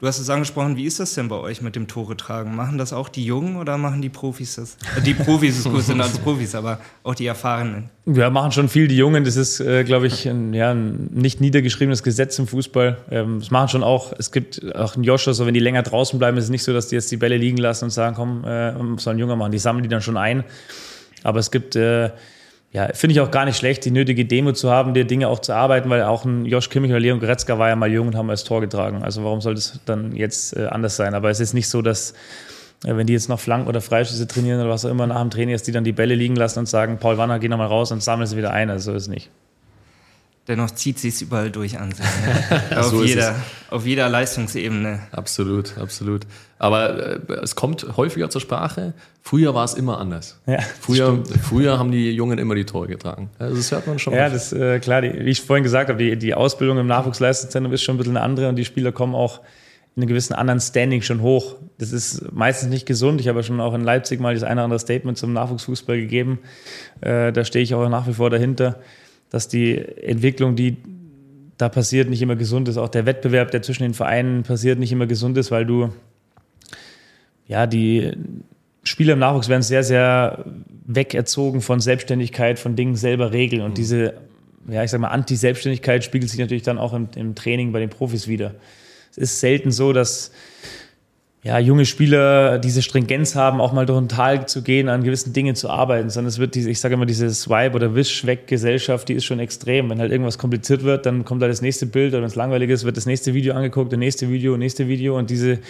Du hast es angesprochen, wie ist das denn bei euch mit dem Tore tragen? Machen das auch die Jungen oder machen die Profis das? Äh, die Profis ist gut, sind als Profis, aber auch die Erfahrenen. Wir machen schon viel die Jungen. Das ist, äh, glaube ich, ein, ja, ein nicht niedergeschriebenes Gesetz im Fußball. Ähm, das machen schon auch. Es gibt auch einen Joshua, so wenn die länger draußen bleiben, ist es nicht so, dass die jetzt die Bälle liegen lassen und sagen, komm, äh, soll ein Junger machen. Die sammeln die dann schon ein. Aber es gibt äh, ja, finde ich auch gar nicht schlecht, die nötige Demo zu haben, die Dinge auch zu arbeiten, weil auch ein Josh Kimmich oder Leon Goretzka war ja mal jung und haben als Tor getragen. Also warum soll das dann jetzt äh, anders sein? Aber es ist nicht so, dass äh, wenn die jetzt noch Flanken oder Freischüsse trainieren oder was auch immer nach dem Training ist, die dann die Bälle liegen lassen und sagen, Paul Wanner, geh nochmal raus und sammle sie wieder ein. Also so ist es nicht. Dennoch zieht sie es überall durch an sich. Ne? auf, so jeder, auf jeder Leistungsebene. Absolut, absolut. Aber äh, es kommt häufiger zur Sprache. Früher war es immer anders. Ja, früher, früher haben die Jungen immer die Tore getragen. Also das hört man schon. Ja, das äh, klar. Die, wie ich vorhin gesagt habe, die, die Ausbildung im Nachwuchsleistungszentrum ist schon ein bisschen eine andere und die Spieler kommen auch in einem gewissen anderen Standing schon hoch. Das ist meistens nicht gesund. Ich habe schon auch in Leipzig mal das eine oder andere Statement zum Nachwuchsfußball gegeben. Äh, da stehe ich auch nach wie vor dahinter dass die Entwicklung, die da passiert, nicht immer gesund ist. Auch der Wettbewerb, der zwischen den Vereinen passiert, nicht immer gesund ist, weil du, ja, die Spieler im Nachwuchs werden sehr, sehr wegerzogen von Selbstständigkeit, von Dingen selber regeln. Und mhm. diese, ja, ich sag mal, Anti-Selbstständigkeit spiegelt sich natürlich dann auch im, im Training bei den Profis wieder. Es ist selten so, dass ja, junge Spieler diese Stringenz haben, auch mal durch ein Tal zu gehen, an gewissen Dingen zu arbeiten, sondern es wird diese, ich sage immer, diese Swipe- oder Wisch-Weg-Gesellschaft, die ist schon extrem. Wenn halt irgendwas kompliziert wird, dann kommt da das nächste Bild oder wenn es langweilig ist, wird das nächste Video angeguckt, das nächste Video, nächste Video und diese,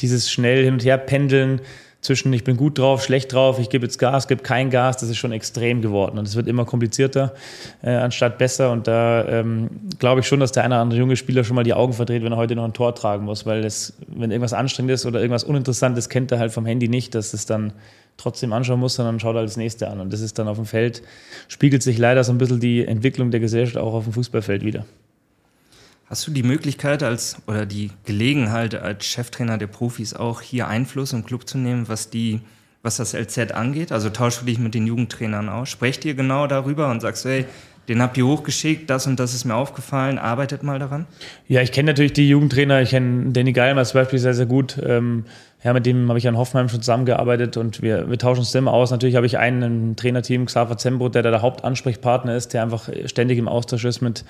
dieses schnell hin und her pendeln, zwischen ich bin gut drauf, schlecht drauf, ich gebe jetzt Gas, gebe kein Gas, das ist schon extrem geworden. Und es wird immer komplizierter äh, anstatt besser. Und da ähm, glaube ich schon, dass der eine oder andere junge Spieler schon mal die Augen verdreht, wenn er heute noch ein Tor tragen muss. Weil das, wenn irgendwas anstrengend ist oder irgendwas Uninteressantes, kennt er halt vom Handy nicht, dass es dann trotzdem anschauen muss, sondern schaut halt das nächste an. Und das ist dann auf dem Feld, spiegelt sich leider so ein bisschen die Entwicklung der Gesellschaft auch auf dem Fußballfeld wieder. Hast du die Möglichkeit als oder die Gelegenheit als Cheftrainer der Profis auch hier Einfluss im Club zu nehmen, was die was das LZ angeht? Also tauschst du dich mit den Jugendtrainern aus? Sprecht ihr genau darüber und sagst, hey, den habt ihr hochgeschickt, das und das ist mir aufgefallen, arbeitet mal daran? Ja, ich kenne natürlich die Jugendtrainer, ich kenne Danny Geilmer zum Beispiel sehr, sehr gut. Ähm, ja, mit dem habe ich an Hoffenheim schon zusammengearbeitet und wir, wir tauschen uns immer aus. Natürlich habe ich einen im Trainerteam, Xaver Zembrot, der da der Hauptansprechpartner ist, der einfach ständig im Austausch ist mit,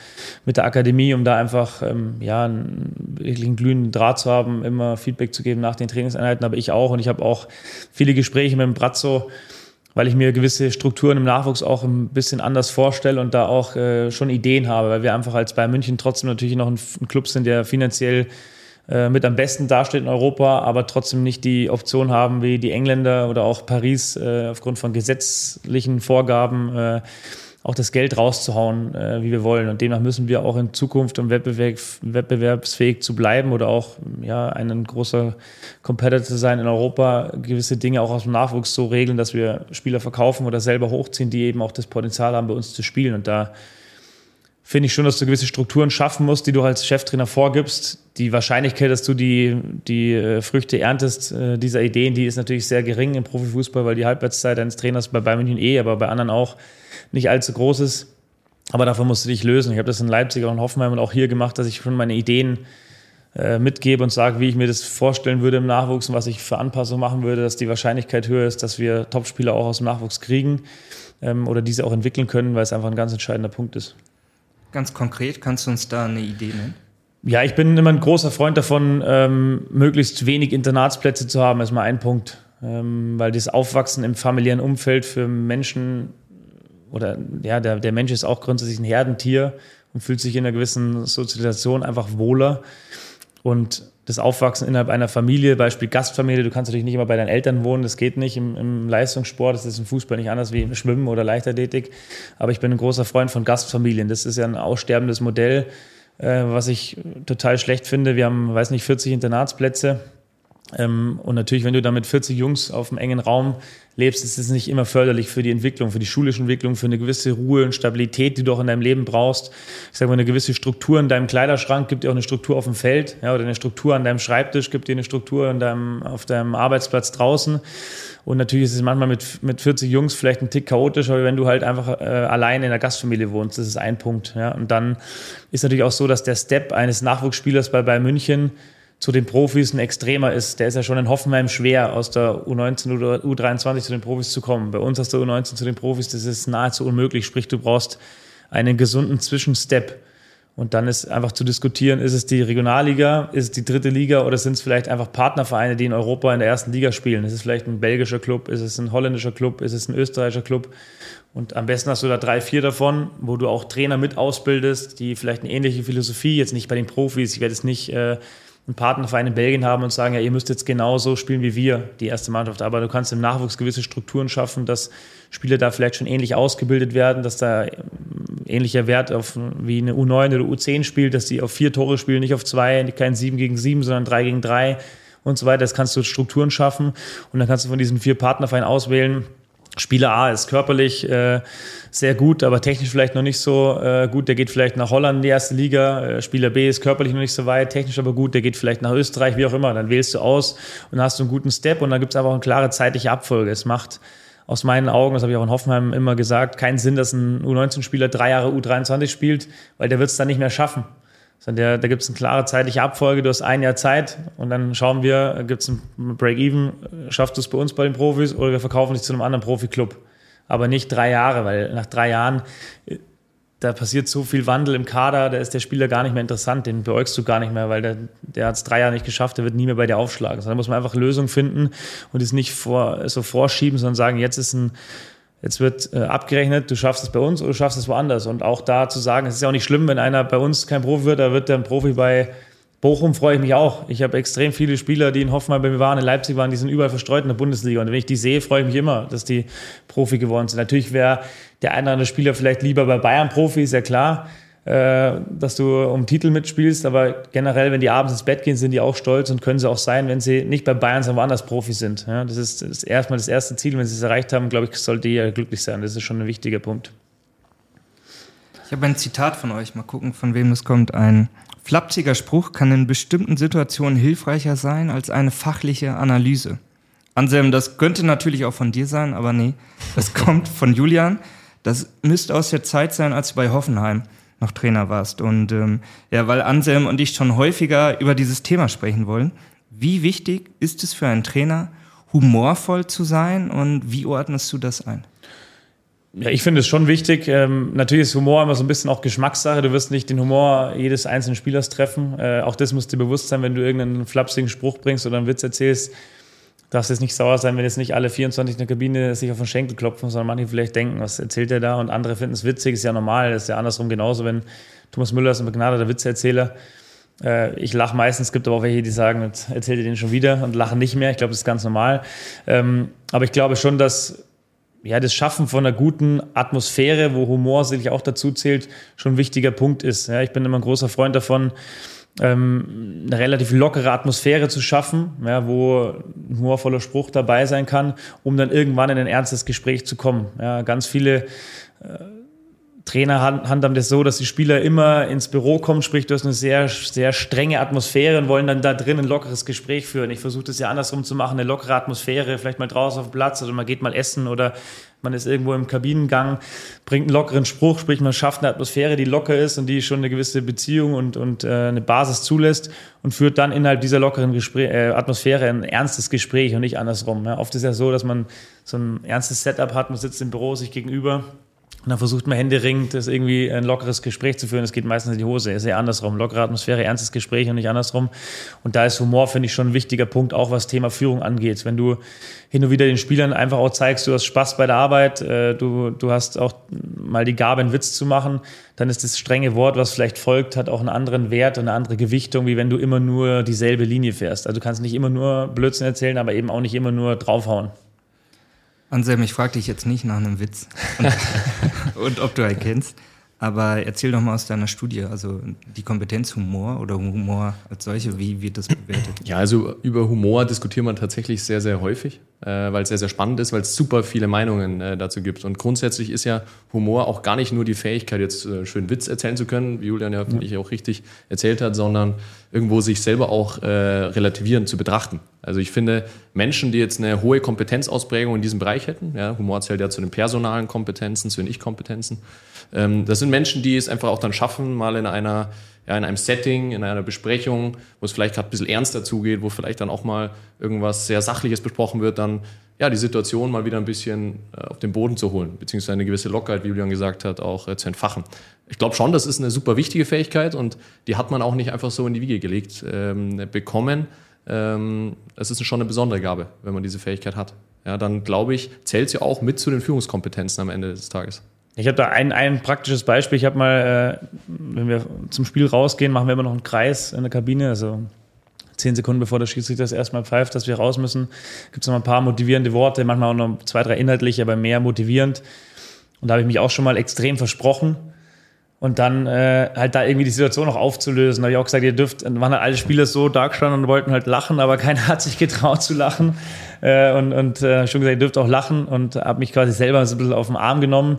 mit der Akademie, um da einfach ähm, ja, einen, wirklich einen glühenden Draht zu haben, immer Feedback zu geben nach den Trainingseinheiten, aber ich auch. Und ich habe auch viele Gespräche mit dem Brazzo, weil ich mir gewisse Strukturen im Nachwuchs auch ein bisschen anders vorstelle und da auch äh, schon Ideen habe, weil wir einfach als Bayern München trotzdem natürlich noch ein, ein Club sind, der finanziell äh, mit am besten dasteht in Europa, aber trotzdem nicht die Option haben wie die Engländer oder auch Paris äh, aufgrund von gesetzlichen Vorgaben äh, auch das Geld rauszuhauen, äh, wie wir wollen. Und demnach müssen wir auch in Zukunft, um Wettbewerb, wettbewerbsfähig zu bleiben oder auch ja, ein großer Competitor zu sein in Europa, gewisse Dinge auch aus dem Nachwuchs so regeln, dass wir Spieler verkaufen oder selber hochziehen, die eben auch das Potenzial haben, bei uns zu spielen. Und da finde ich schon, dass du gewisse Strukturen schaffen musst, die du als Cheftrainer vorgibst. Die Wahrscheinlichkeit, dass du die, die äh, Früchte erntest äh, dieser Ideen, die ist natürlich sehr gering im Profifußball, weil die Halbwertszeit eines Trainers bei Bayern München eh, aber bei anderen auch nicht allzu groß ist. Aber davon musst du dich lösen. Ich habe das in Leipzig und Hoffenheim und auch hier gemacht, dass ich schon meine Ideen äh, mitgebe und sage, wie ich mir das vorstellen würde im Nachwuchs und was ich für Anpassungen machen würde, dass die Wahrscheinlichkeit höher ist, dass wir Topspieler auch aus dem Nachwuchs kriegen ähm, oder diese auch entwickeln können, weil es einfach ein ganz entscheidender Punkt ist. Ganz konkret, kannst du uns da eine Idee nennen? Ja, ich bin immer ein großer Freund davon, ähm, möglichst wenig Internatsplätze zu haben, ist mal ein Punkt. Ähm, weil das Aufwachsen im familiären Umfeld für Menschen oder ja, der, der Mensch ist auch grundsätzlich ein Herdentier und fühlt sich in einer gewissen Sozialisation einfach wohler. Und das Aufwachsen innerhalb einer Familie, Beispiel Gastfamilie, du kannst natürlich nicht immer bei deinen Eltern wohnen, das geht nicht im, im Leistungssport, das ist im Fußball nicht anders wie im Schwimmen oder Leichtathletik. Aber ich bin ein großer Freund von Gastfamilien. Das ist ja ein aussterbendes Modell, äh, was ich total schlecht finde. Wir haben, weiß nicht, 40 Internatsplätze ähm, und natürlich, wenn du da mit 40 Jungs auf einem engen Raum lebst, ist es nicht immer förderlich für die Entwicklung, für die schulische Entwicklung, für eine gewisse Ruhe und Stabilität, die du auch in deinem Leben brauchst. Ich sage mal, eine gewisse Struktur in deinem Kleiderschrank gibt dir auch eine Struktur auf dem Feld, ja, oder eine Struktur an deinem Schreibtisch gibt dir eine Struktur in deinem, auf deinem Arbeitsplatz draußen. Und natürlich ist es manchmal mit, mit 40 Jungs vielleicht ein Tick chaotischer, wenn du halt einfach äh, allein in der Gastfamilie wohnst. Das ist ein Punkt. Ja. Und dann ist natürlich auch so, dass der Step eines Nachwuchsspielers bei Bayern München zu den Profis ein extremer ist. Der ist ja schon in Hoffenheim schwer, aus der U19 oder U23 zu den Profis zu kommen. Bei uns aus der U19 zu den Profis, das ist nahezu unmöglich. Sprich, du brauchst einen gesunden Zwischenstep. Und dann ist einfach zu diskutieren, ist es die Regionalliga, ist es die dritte Liga oder sind es vielleicht einfach Partnervereine, die in Europa in der ersten Liga spielen? Ist es vielleicht ein belgischer Club, ist es ein holländischer Club, ist es ein österreichischer Club? Und am besten hast du da drei, vier davon, wo du auch Trainer mit ausbildest, die vielleicht eine ähnliche Philosophie, jetzt nicht bei den Profis, ich werde es nicht äh, einen Partnerverein in Belgien haben und sagen, ja, ihr müsst jetzt genauso spielen wie wir, die erste Mannschaft. Aber du kannst im Nachwuchs gewisse Strukturen schaffen, dass Spieler da vielleicht schon ähnlich ausgebildet werden, dass da ähnlicher Wert auf wie eine U9 oder U10 spielt, dass die auf vier Tore spielen, nicht auf zwei, kein sieben gegen sieben, sondern drei gegen drei und so weiter. Das kannst du Strukturen schaffen und dann kannst du von diesen vier Partnervereinen auswählen, Spieler A ist körperlich äh, sehr gut, aber technisch vielleicht noch nicht so äh, gut. Der geht vielleicht nach Holland in die erste Liga. Äh, Spieler B ist körperlich noch nicht so weit, technisch aber gut. Der geht vielleicht nach Österreich, wie auch immer. Dann wählst du aus und hast einen guten Step und dann gibt es auch eine klare zeitliche Abfolge. Es macht aus meinen Augen, das habe ich auch in Hoffenheim immer gesagt, keinen Sinn, dass ein U19-Spieler drei Jahre U23 spielt, weil der wird es dann nicht mehr schaffen. Der, da gibt es eine klare zeitliche Abfolge, du hast ein Jahr Zeit und dann schauen wir, gibt es ein Break-Even, schaffst du es bei uns bei den Profis oder wir verkaufen dich zu einem anderen Profiklub. Aber nicht drei Jahre, weil nach drei Jahren, äh, da passiert so viel Wandel im Kader, da ist der Spieler gar nicht mehr interessant, den beäugst du gar nicht mehr, weil der, der hat es drei Jahre nicht geschafft, der wird nie mehr bei dir aufschlagen. Sondern da muss man einfach Lösungen finden und es nicht vor, so vorschieben, sondern sagen, jetzt ist ein Jetzt wird äh, abgerechnet, du schaffst es bei uns oder du schaffst es woanders. Und auch da zu sagen, es ist ja auch nicht schlimm, wenn einer bei uns kein Profi wird, da wird der ein Profi bei Bochum, freue ich mich auch. Ich habe extrem viele Spieler, die in Hoffenheim bei mir waren, in Leipzig waren, die sind überall verstreut in der Bundesliga. Und wenn ich die sehe, freue ich mich immer, dass die Profi geworden sind. Natürlich wäre der eine oder andere Spieler vielleicht lieber bei Bayern Profi, ist ja klar. Äh, dass du um Titel mitspielst, aber generell, wenn die abends ins Bett gehen, sind die auch stolz und können sie auch sein, wenn sie nicht bei Bayern, sondern woanders Profi sind. Ja, das ist, das erstmal das erste Ziel. Wenn sie es erreicht haben, glaube ich, sollte jeder glücklich sein. Das ist schon ein wichtiger Punkt. Ich habe ein Zitat von euch, mal gucken, von wem es kommt. Ein flapsiger Spruch kann in bestimmten Situationen hilfreicher sein als eine fachliche Analyse. Anselm, das könnte natürlich auch von dir sein, aber nee, das kommt von Julian. Das müsste aus der Zeit sein, als bei Hoffenheim noch Trainer warst. Und ähm, ja, weil Anselm und ich schon häufiger über dieses Thema sprechen wollen. Wie wichtig ist es für einen Trainer, humorvoll zu sein und wie ordnest du das ein? Ja, ich finde es schon wichtig. Ähm, natürlich ist Humor immer so ein bisschen auch Geschmackssache. Du wirst nicht den Humor jedes einzelnen Spielers treffen. Äh, auch das musst dir bewusst sein, wenn du irgendeinen flapsigen Spruch bringst oder einen Witz erzählst. Darfst jetzt nicht sauer sein, wenn jetzt nicht alle 24 in der Kabine sich auf den Schenkel klopfen, sondern manche vielleicht denken, was erzählt der da? Und andere finden es witzig, ist ja normal. Ist ja andersrum genauso, wenn Thomas Müller ist ein begnadeter Witzeerzähler. Äh, ich lache meistens, es gibt aber auch welche, die sagen, jetzt erzählt ihr den schon wieder und lachen nicht mehr. Ich glaube, das ist ganz normal. Ähm, aber ich glaube schon, dass ja, das Schaffen von einer guten Atmosphäre, wo Humor sicherlich auch dazu zählt, schon ein wichtiger Punkt ist. Ja, ich bin immer ein großer Freund davon, ähm, eine relativ lockere Atmosphäre zu schaffen, ja, wo ein humorvoller Spruch dabei sein kann, um dann irgendwann in ein ernstes Gespräch zu kommen. Ja, ganz viele äh, Trainer handhaben das so, dass die Spieler immer ins Büro kommen, sprich, du hast eine sehr, sehr strenge Atmosphäre und wollen dann da drin ein lockeres Gespräch führen. Ich versuche das ja andersrum zu machen, eine lockere Atmosphäre, vielleicht mal draußen auf dem Platz oder man geht mal essen oder man ist irgendwo im Kabinengang, bringt einen lockeren Spruch, sprich, man schafft eine Atmosphäre, die locker ist und die schon eine gewisse Beziehung und, und äh, eine Basis zulässt und führt dann innerhalb dieser lockeren Gespräch, äh, Atmosphäre ein ernstes Gespräch und nicht andersrum. Ja. Oft ist ja so, dass man so ein ernstes Setup hat, man sitzt im Büro sich gegenüber und dann versucht man händeringend, das irgendwie ein lockeres Gespräch zu führen. Es geht meistens in die Hose. Ist eher andersrum. Lockere Atmosphäre, ernstes Gespräch und nicht andersrum. Und da ist Humor, finde ich, schon ein wichtiger Punkt, auch was Thema Führung angeht. Wenn du hin und wieder den Spielern einfach auch zeigst, du hast Spaß bei der Arbeit, äh, du, du hast auch mal die Gabe, einen Witz zu machen, dann ist das strenge Wort, was vielleicht folgt, hat auch einen anderen Wert und eine andere Gewichtung, wie wenn du immer nur dieselbe Linie fährst. Also du kannst nicht immer nur Blödsinn erzählen, aber eben auch nicht immer nur draufhauen. Anselm, ich frage dich jetzt nicht nach einem Witz und, und ob du einen kennst. Aber erzähl doch mal aus deiner Studie, also die Kompetenz Humor oder Humor als solche, wie wird das bewertet? Ja, also über Humor diskutiert man tatsächlich sehr, sehr häufig, äh, weil es sehr, sehr spannend ist, weil es super viele Meinungen äh, dazu gibt. Und grundsätzlich ist ja Humor auch gar nicht nur die Fähigkeit, jetzt äh, schön Witz erzählen zu können, wie Julian ja, finde ich, auch richtig erzählt hat, sondern irgendwo sich selber auch äh, relativieren zu betrachten. Also ich finde, Menschen, die jetzt eine hohe Kompetenzausprägung in diesem Bereich hätten, ja, Humor zählt ja zu den personalen Kompetenzen, zu den Ich-Kompetenzen, das sind Menschen, die es einfach auch dann schaffen, mal in einer ja, in einem Setting, in einer Besprechung, wo es vielleicht gerade ein bisschen ernster zugeht, wo vielleicht dann auch mal irgendwas sehr Sachliches besprochen wird, dann ja, die Situation mal wieder ein bisschen äh, auf den Boden zu holen, beziehungsweise eine gewisse Lockerheit, wie Julian gesagt hat, auch äh, zu entfachen. Ich glaube schon, das ist eine super wichtige Fähigkeit und die hat man auch nicht einfach so in die Wiege gelegt ähm, bekommen. Ähm, es ist schon eine besondere Gabe, wenn man diese Fähigkeit hat. Ja, dann glaube ich, zählt sie auch mit zu den Führungskompetenzen am Ende des Tages. Ich habe da ein, ein praktisches Beispiel. Ich habe mal, äh, wenn wir zum Spiel rausgehen, machen wir immer noch einen Kreis in der Kabine. Also zehn Sekunden bevor der Schiedsrichter das erstmal pfeift, dass wir raus müssen, gibt es noch ein paar motivierende Worte, manchmal auch noch zwei, drei inhaltliche, aber mehr motivierend. Und da habe ich mich auch schon mal extrem versprochen. Und dann äh, halt da irgendwie die Situation noch aufzulösen. Da habe ich auch gesagt, ihr dürft, waren halt alle Spieler so da und wollten halt lachen, aber keiner hat sich getraut zu lachen. Äh, und und äh, schon gesagt, ihr dürft auch lachen und habe mich quasi selber so ein bisschen auf den Arm genommen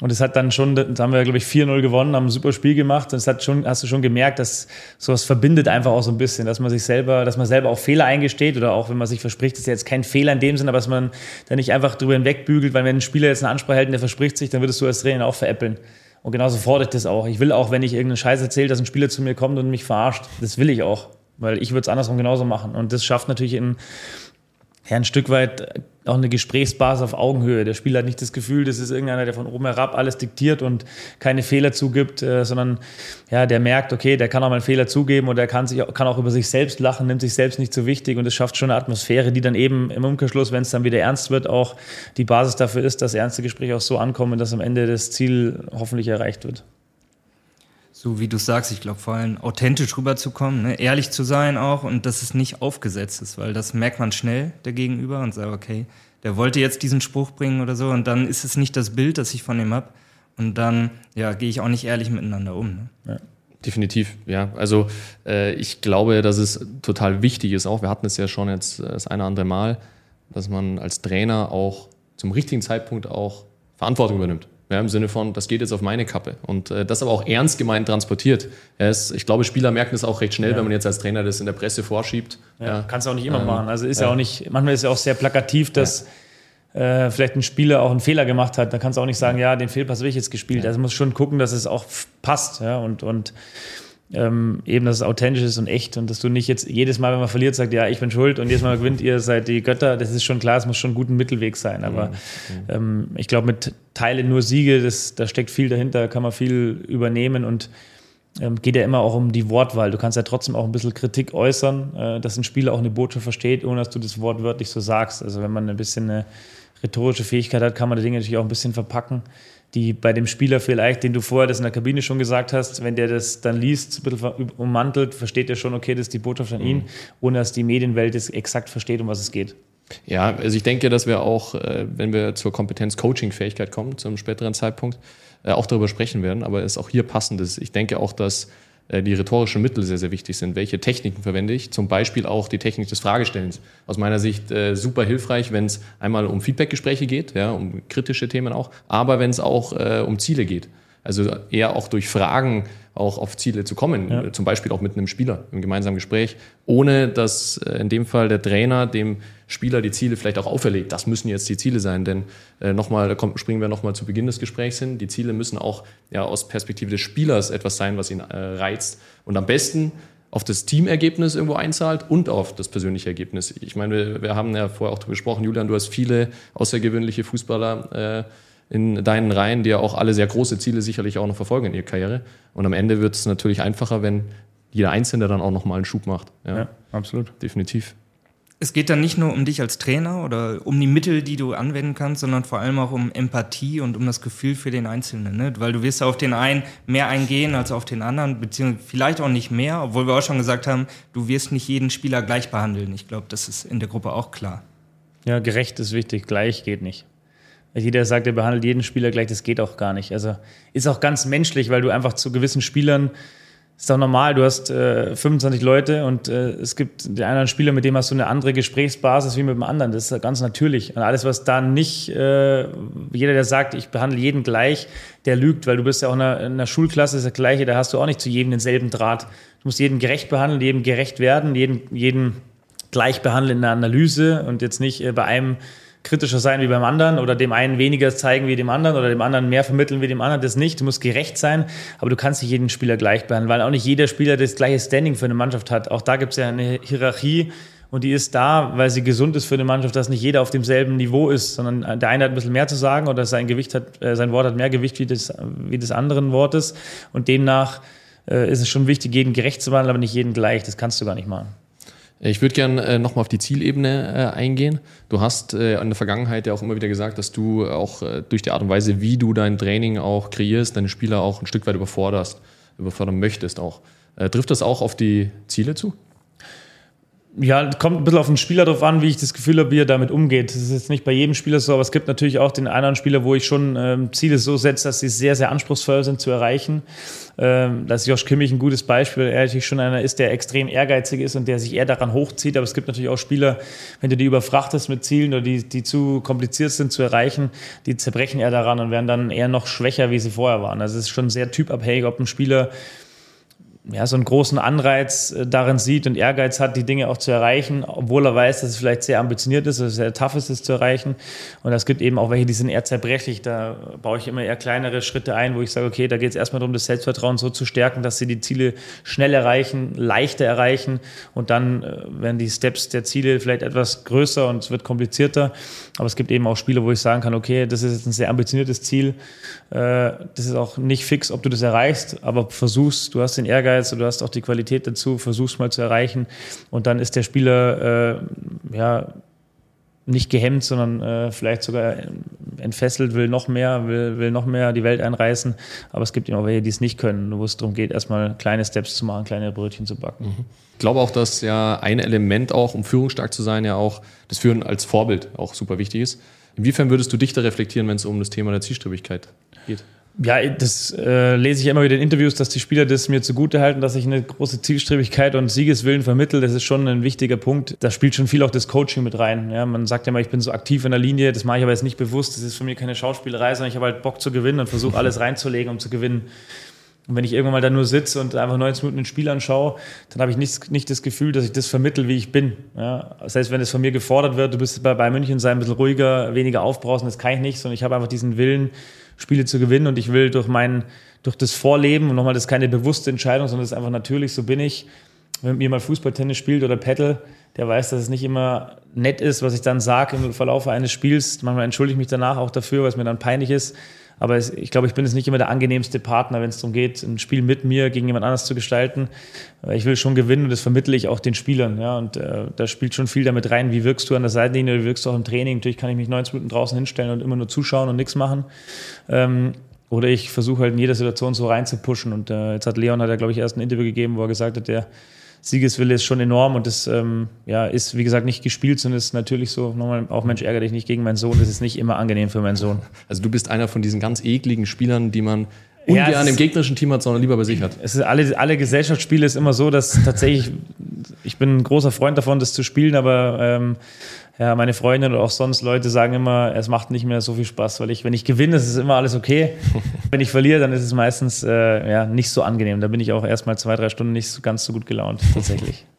und es hat dann schon, da haben wir, glaube ich, 4-0 gewonnen, haben ein super Spiel gemacht. Und es hat schon, hast du schon gemerkt, dass sowas verbindet einfach auch so ein bisschen, dass man sich selber, dass man selber auch Fehler eingesteht oder auch, wenn man sich verspricht, ist jetzt kein Fehler in dem Sinn, aber dass man da nicht einfach drüber hinwegbügelt, weil wenn ein Spieler jetzt eine Ansprache hält und der verspricht sich, dann würdest du als Trainer auch veräppeln. Und genauso fordere ich das auch. Ich will auch, wenn ich irgendeinen Scheiß erzähle, dass ein Spieler zu mir kommt und mich verarscht. Das will ich auch. Weil ich würde es andersrum genauso machen. Und das schafft natürlich in, ja, ein Stück weit auch eine Gesprächsbasis auf Augenhöhe. Der Spieler hat nicht das Gefühl, das ist irgendeiner, der von oben herab alles diktiert und keine Fehler zugibt, äh, sondern ja, der merkt, okay, der kann auch mal einen Fehler zugeben oder der kann, sich, kann auch über sich selbst lachen, nimmt sich selbst nicht so wichtig und es schafft schon eine Atmosphäre, die dann eben im Umkehrschluss, wenn es dann wieder ernst wird, auch die Basis dafür ist, dass ernste Gespräche auch so ankommen, dass am Ende das Ziel hoffentlich erreicht wird so wie du sagst, ich glaube vor allem authentisch rüberzukommen, ne? ehrlich zu sein auch und dass es nicht aufgesetzt ist, weil das merkt man schnell der Gegenüber und sagt, okay, der wollte jetzt diesen Spruch bringen oder so und dann ist es nicht das Bild, das ich von ihm habe und dann ja, gehe ich auch nicht ehrlich miteinander um. Ne? Ja. Definitiv, ja. Also äh, ich glaube, dass es total wichtig ist auch, wir hatten es ja schon jetzt das eine oder andere Mal, dass man als Trainer auch zum richtigen Zeitpunkt auch Verantwortung übernimmt. Ja, Im Sinne von, das geht jetzt auf meine Kappe. Und äh, das aber auch ernst gemeint transportiert. Es, ich glaube, Spieler merken das auch recht schnell, ja. wenn man jetzt als Trainer das in der Presse vorschiebt. Ja, ja. Kannst du auch nicht immer ähm, machen. Also ist ja. auch nicht, manchmal ist es ja auch sehr plakativ, dass äh, vielleicht ein Spieler auch einen Fehler gemacht hat, dann kannst du auch nicht sagen, ja, den Fehlpass will ich jetzt gespielt. Also muss schon gucken, dass es auch passt, ja, und, und ähm, eben, dass es authentisch ist und echt und dass du nicht jetzt jedes Mal, wenn man verliert, sagt, ja, ich bin schuld und jedes Mal gewinnt ihr, seid die Götter. Das ist schon klar, es muss schon ein guter Mittelweg sein. Aber mhm. ähm, ich glaube, mit Teile nur Siege, das, da steckt viel dahinter, kann man viel übernehmen und ähm, geht ja immer auch um die Wortwahl. Du kannst ja trotzdem auch ein bisschen Kritik äußern, äh, dass ein Spieler auch eine Botschaft versteht, ohne dass du das Wort wörtlich so sagst. Also wenn man ein bisschen eine rhetorische Fähigkeit hat, kann man die Dinge natürlich auch ein bisschen verpacken die bei dem Spieler vielleicht, den du vorher das in der Kabine schon gesagt hast, wenn der das dann liest, ein bisschen ummantelt, versteht er schon, okay, das ist die Botschaft an ihn, mhm. ohne dass die Medienwelt es exakt versteht, um was es geht. Ja, also ich denke, dass wir auch, äh, wenn wir zur Kompetenz-Coaching-Fähigkeit kommen, zu einem späteren Zeitpunkt, äh, auch darüber sprechen werden. Aber es ist auch hier passend. Ich denke auch, dass die rhetorischen Mittel sehr, sehr wichtig sind. Welche Techniken verwende ich? Zum Beispiel auch die Technik des Fragestellens. Aus meiner Sicht äh, super hilfreich, wenn es einmal um Feedbackgespräche geht, ja, um kritische Themen auch, aber wenn es auch äh, um Ziele geht. Also eher auch durch Fragen auch auf Ziele zu kommen, ja. zum Beispiel auch mit einem Spieler im gemeinsamen Gespräch, ohne dass äh, in dem Fall der Trainer dem Spieler die Ziele vielleicht auch auferlegt. Das müssen jetzt die Ziele sein, denn äh, nochmal, da kommt, springen wir nochmal zu Beginn des Gesprächs hin. Die Ziele müssen auch ja, aus Perspektive des Spielers etwas sein, was ihn äh, reizt. Und am besten auf das Teamergebnis irgendwo einzahlt und auf das persönliche Ergebnis. Ich meine, wir, wir haben ja vorher auch darüber gesprochen, Julian, du hast viele außergewöhnliche Fußballer äh, in deinen Reihen, die ja auch alle sehr große Ziele sicherlich auch noch verfolgen in ihrer Karriere. Und am Ende wird es natürlich einfacher, wenn jeder Einzelne dann auch nochmal einen Schub macht. Ja, ja absolut. Definitiv es geht dann nicht nur um dich als Trainer oder um die Mittel, die du anwenden kannst, sondern vor allem auch um Empathie und um das Gefühl für den Einzelnen. Ne? Weil du wirst auf den einen mehr eingehen als auf den anderen, beziehungsweise vielleicht auch nicht mehr, obwohl wir auch schon gesagt haben, du wirst nicht jeden Spieler gleich behandeln. Ich glaube, das ist in der Gruppe auch klar. Ja, gerecht ist wichtig, gleich geht nicht. Jeder sagt, er behandelt jeden Spieler gleich, das geht auch gar nicht. Also ist auch ganz menschlich, weil du einfach zu gewissen Spielern ist doch normal, du hast äh, 25 Leute und äh, es gibt den einen Spieler, mit dem hast du eine andere Gesprächsbasis wie mit dem anderen. Das ist ganz natürlich. Und alles, was da nicht, äh, jeder, der sagt, ich behandle jeden gleich, der lügt, weil du bist ja auch in einer, in einer Schulklasse, ist das Gleiche, da hast du auch nicht zu jedem denselben Draht. Du musst jeden gerecht behandeln, jedem gerecht werden, jeden, jeden gleich behandeln in der Analyse und jetzt nicht äh, bei einem kritischer sein wie beim anderen oder dem einen weniger zeigen wie dem anderen oder dem anderen mehr vermitteln wie dem anderen. Das nicht. Du musst gerecht sein, aber du kannst nicht jeden Spieler gleich behandeln, weil auch nicht jeder Spieler das gleiche Standing für eine Mannschaft hat. Auch da gibt es ja eine Hierarchie und die ist da, weil sie gesund ist für eine Mannschaft, dass nicht jeder auf demselben Niveau ist, sondern der eine hat ein bisschen mehr zu sagen oder sein Gewicht hat, äh, sein Wort hat mehr Gewicht wie das, wie des anderen Wortes und demnach äh, ist es schon wichtig, jeden gerecht zu behandeln, aber nicht jeden gleich. Das kannst du gar nicht machen. Ich würde gerne äh, nochmal auf die Zielebene äh, eingehen. Du hast äh, in der Vergangenheit ja auch immer wieder gesagt, dass du auch äh, durch die Art und Weise, wie du dein Training auch kreierst, deine Spieler auch ein Stück weit überforderst, überfordern möchtest auch. Äh, trifft das auch auf die Ziele zu? Ja, kommt ein bisschen auf den Spieler drauf an, wie ich das Gefühl habe, wie er damit umgeht. Das ist jetzt nicht bei jedem Spieler so, aber es gibt natürlich auch den anderen Spieler, wo ich schon ähm, Ziele so setze, dass sie sehr, sehr anspruchsvoll sind zu erreichen. Ähm, da ist Josh Kimmich ein gutes Beispiel. Er natürlich schon einer ist, der extrem ehrgeizig ist und der sich eher daran hochzieht. Aber es gibt natürlich auch Spieler, wenn du die überfrachtest mit Zielen oder die, die zu kompliziert sind zu erreichen, die zerbrechen eher daran und werden dann eher noch schwächer, wie sie vorher waren. Also es ist schon sehr typabhängig, ob ein Spieler ja, so einen großen Anreiz äh, darin sieht und Ehrgeiz hat, die Dinge auch zu erreichen, obwohl er weiß, dass es vielleicht sehr ambitioniert ist, dass es sehr tough ist, es zu erreichen. Und es gibt eben auch welche, die sind eher zerbrechlich. Da baue ich immer eher kleinere Schritte ein, wo ich sage, okay, da geht es erstmal darum, das Selbstvertrauen so zu stärken, dass sie die Ziele schnell erreichen, leichter erreichen. Und dann äh, werden die Steps der Ziele vielleicht etwas größer und es wird komplizierter. Aber es gibt eben auch Spiele, wo ich sagen kann, okay, das ist jetzt ein sehr ambitioniertes Ziel. Äh, das ist auch nicht fix, ob du das erreichst, aber versuchst, du hast den Ehrgeiz, Ehrgeiz und du hast auch die Qualität dazu, versuchst mal zu erreichen. Und dann ist der Spieler äh, ja nicht gehemmt, sondern äh, vielleicht sogar entfesselt, will noch mehr, will, will noch mehr die Welt einreißen. Aber es gibt immer welche, die es nicht können, wo es darum geht, erstmal kleine Steps zu machen, kleine Brötchen zu backen. Mhm. Ich glaube auch, dass ja ein Element auch, um führungsstark zu sein, ja auch das Führen als Vorbild auch super wichtig ist. Inwiefern würdest du dich da reflektieren, wenn es um das Thema der Zielstrebigkeit geht? Ja, das äh, lese ich immer wieder in Interviews, dass die Spieler das mir zugute halten, dass ich eine große Zielstrebigkeit und Siegeswillen vermittle. Das ist schon ein wichtiger Punkt. Da spielt schon viel auch das Coaching mit rein. Ja, man sagt ja immer, ich bin so aktiv in der Linie. Das mache ich aber jetzt nicht bewusst. Das ist für mich keine Schauspielerei, sondern ich habe halt Bock zu gewinnen und versuche alles reinzulegen, um zu gewinnen. Und wenn ich irgendwann mal da nur sitze und einfach 90 Minuten ein Spiel anschaue, dann habe ich nicht, nicht das Gefühl, dass ich das vermittel, wie ich bin. Ja? Das heißt, wenn es von mir gefordert wird, du bist bei Bayern München sein, ein bisschen ruhiger, weniger aufbrausen, das kann ich nicht, sondern ich habe einfach diesen Willen, Spiele zu gewinnen und ich will durch mein, durch das Vorleben und nochmal, das ist keine bewusste Entscheidung, sondern das ist einfach natürlich, so bin ich. Wenn mir mal Fußball, Tennis spielt oder Paddle, der weiß, dass es nicht immer nett ist, was ich dann sage im Verlauf eines Spiels. Manchmal entschuldige ich mich danach auch dafür, weil es mir dann peinlich ist. Aber es, ich glaube, ich bin jetzt nicht immer der angenehmste Partner, wenn es darum geht, ein Spiel mit mir gegen jemand anders zu gestalten. Ich will schon gewinnen und das vermittle ich auch den Spielern. Ja, und äh, da spielt schon viel damit rein. Wie wirkst du an der Seitenlinie, wie wirkst du auch im Training? Natürlich kann ich mich 90 Minuten draußen hinstellen und immer nur zuschauen und nichts machen. Ähm, oder ich versuche halt in jeder Situation so rein zu pushen. Und äh, jetzt hat Leon, hat ja, glaube ich, erst ein Interview gegeben, wo er gesagt hat, der Siegeswille ist schon enorm und das ähm, ja, ist, wie gesagt, nicht gespielt, sondern ist natürlich so, nochmal, auch Mensch, ärgere dich nicht gegen meinen Sohn, das ist nicht immer angenehm für meinen Sohn. Also du bist einer von diesen ganz ekligen Spielern, die man ungern ja, im gegnerischen Team hat, sondern lieber bei sich hat. Es ist alle, alle Gesellschaftsspiele ist immer so, dass tatsächlich, ich bin ein großer Freund davon, das zu spielen, aber ähm, ja, meine Freundin oder auch sonst Leute sagen immer, es macht nicht mehr so viel Spaß, weil ich, wenn ich gewinne, ist es immer alles okay. wenn ich verliere, dann ist es meistens äh, ja, nicht so angenehm. Da bin ich auch erstmal zwei, drei Stunden nicht so, ganz so gut gelaunt, tatsächlich.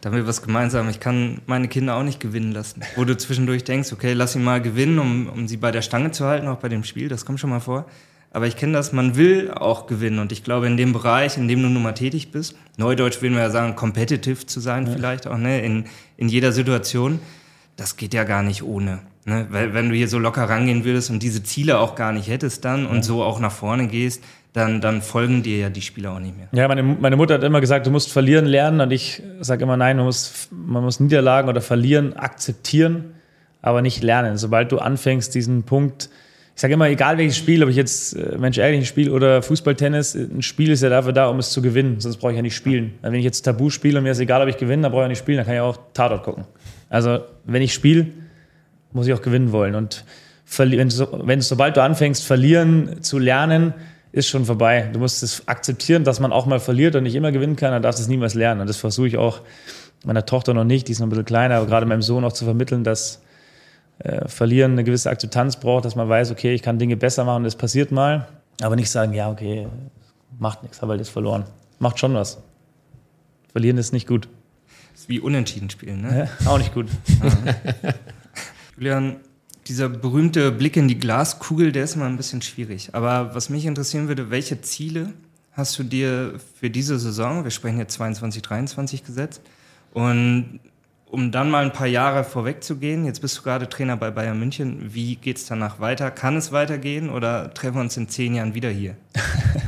Da haben wir was gemeinsam. Ich kann meine Kinder auch nicht gewinnen lassen. Wo du zwischendurch denkst, okay, lass sie mal gewinnen, um, um sie bei der Stange zu halten, auch bei dem Spiel. Das kommt schon mal vor. Aber ich kenne das, man will auch gewinnen. Und ich glaube, in dem Bereich, in dem du nun mal tätig bist, Neudeutsch würden wir ja sagen, competitive zu sein, ja. vielleicht auch, ne, in, in jeder Situation, das geht ja gar nicht ohne. Ne? Weil wenn du hier so locker rangehen würdest und diese Ziele auch gar nicht hättest dann und so auch nach vorne gehst, dann, dann folgen dir ja die Spieler auch nicht mehr. Ja, meine, meine Mutter hat immer gesagt, du musst verlieren lernen und ich sage immer, nein, man muss, man muss Niederlagen oder Verlieren akzeptieren, aber nicht lernen. Sobald du anfängst, diesen Punkt ich sage immer, egal welches Spiel, ob ich jetzt äh, Mensch ärgerlich ein Spiel oder Fußballtennis, ein Spiel ist ja dafür da, um es zu gewinnen, sonst brauche ich ja nicht spielen. Wenn ich jetzt Tabu spiele und mir ist egal, ob ich gewinne, dann brauche ich ja nicht spielen, dann kann ich auch Tatort gucken. Also wenn ich spiele, muss ich auch gewinnen wollen. Und wenn, wenn sobald du anfängst, verlieren zu lernen, ist schon vorbei. Du musst es akzeptieren, dass man auch mal verliert und nicht immer gewinnen kann, dann darfst du es niemals lernen. Und das versuche ich auch meiner Tochter noch nicht, die ist noch ein bisschen kleiner, aber gerade meinem Sohn auch zu vermitteln, dass äh, Verlieren eine gewisse Akzeptanz braucht, dass man weiß, okay, ich kann Dinge besser machen, das passiert mal. Aber nicht sagen, ja, okay, macht nichts, habe halt jetzt verloren. Macht schon was. Verlieren ist nicht gut. Das ist wie Unentschieden spielen, ne? Ja, auch nicht gut. Julian, dieser berühmte Blick in die Glaskugel, der ist immer ein bisschen schwierig. Aber was mich interessieren würde, welche Ziele hast du dir für diese Saison, wir sprechen jetzt 22, 23 gesetzt, und um dann mal ein paar Jahre vorwegzugehen, jetzt bist du gerade Trainer bei Bayern München. Wie geht es danach weiter? Kann es weitergehen oder treffen wir uns in zehn Jahren wieder hier?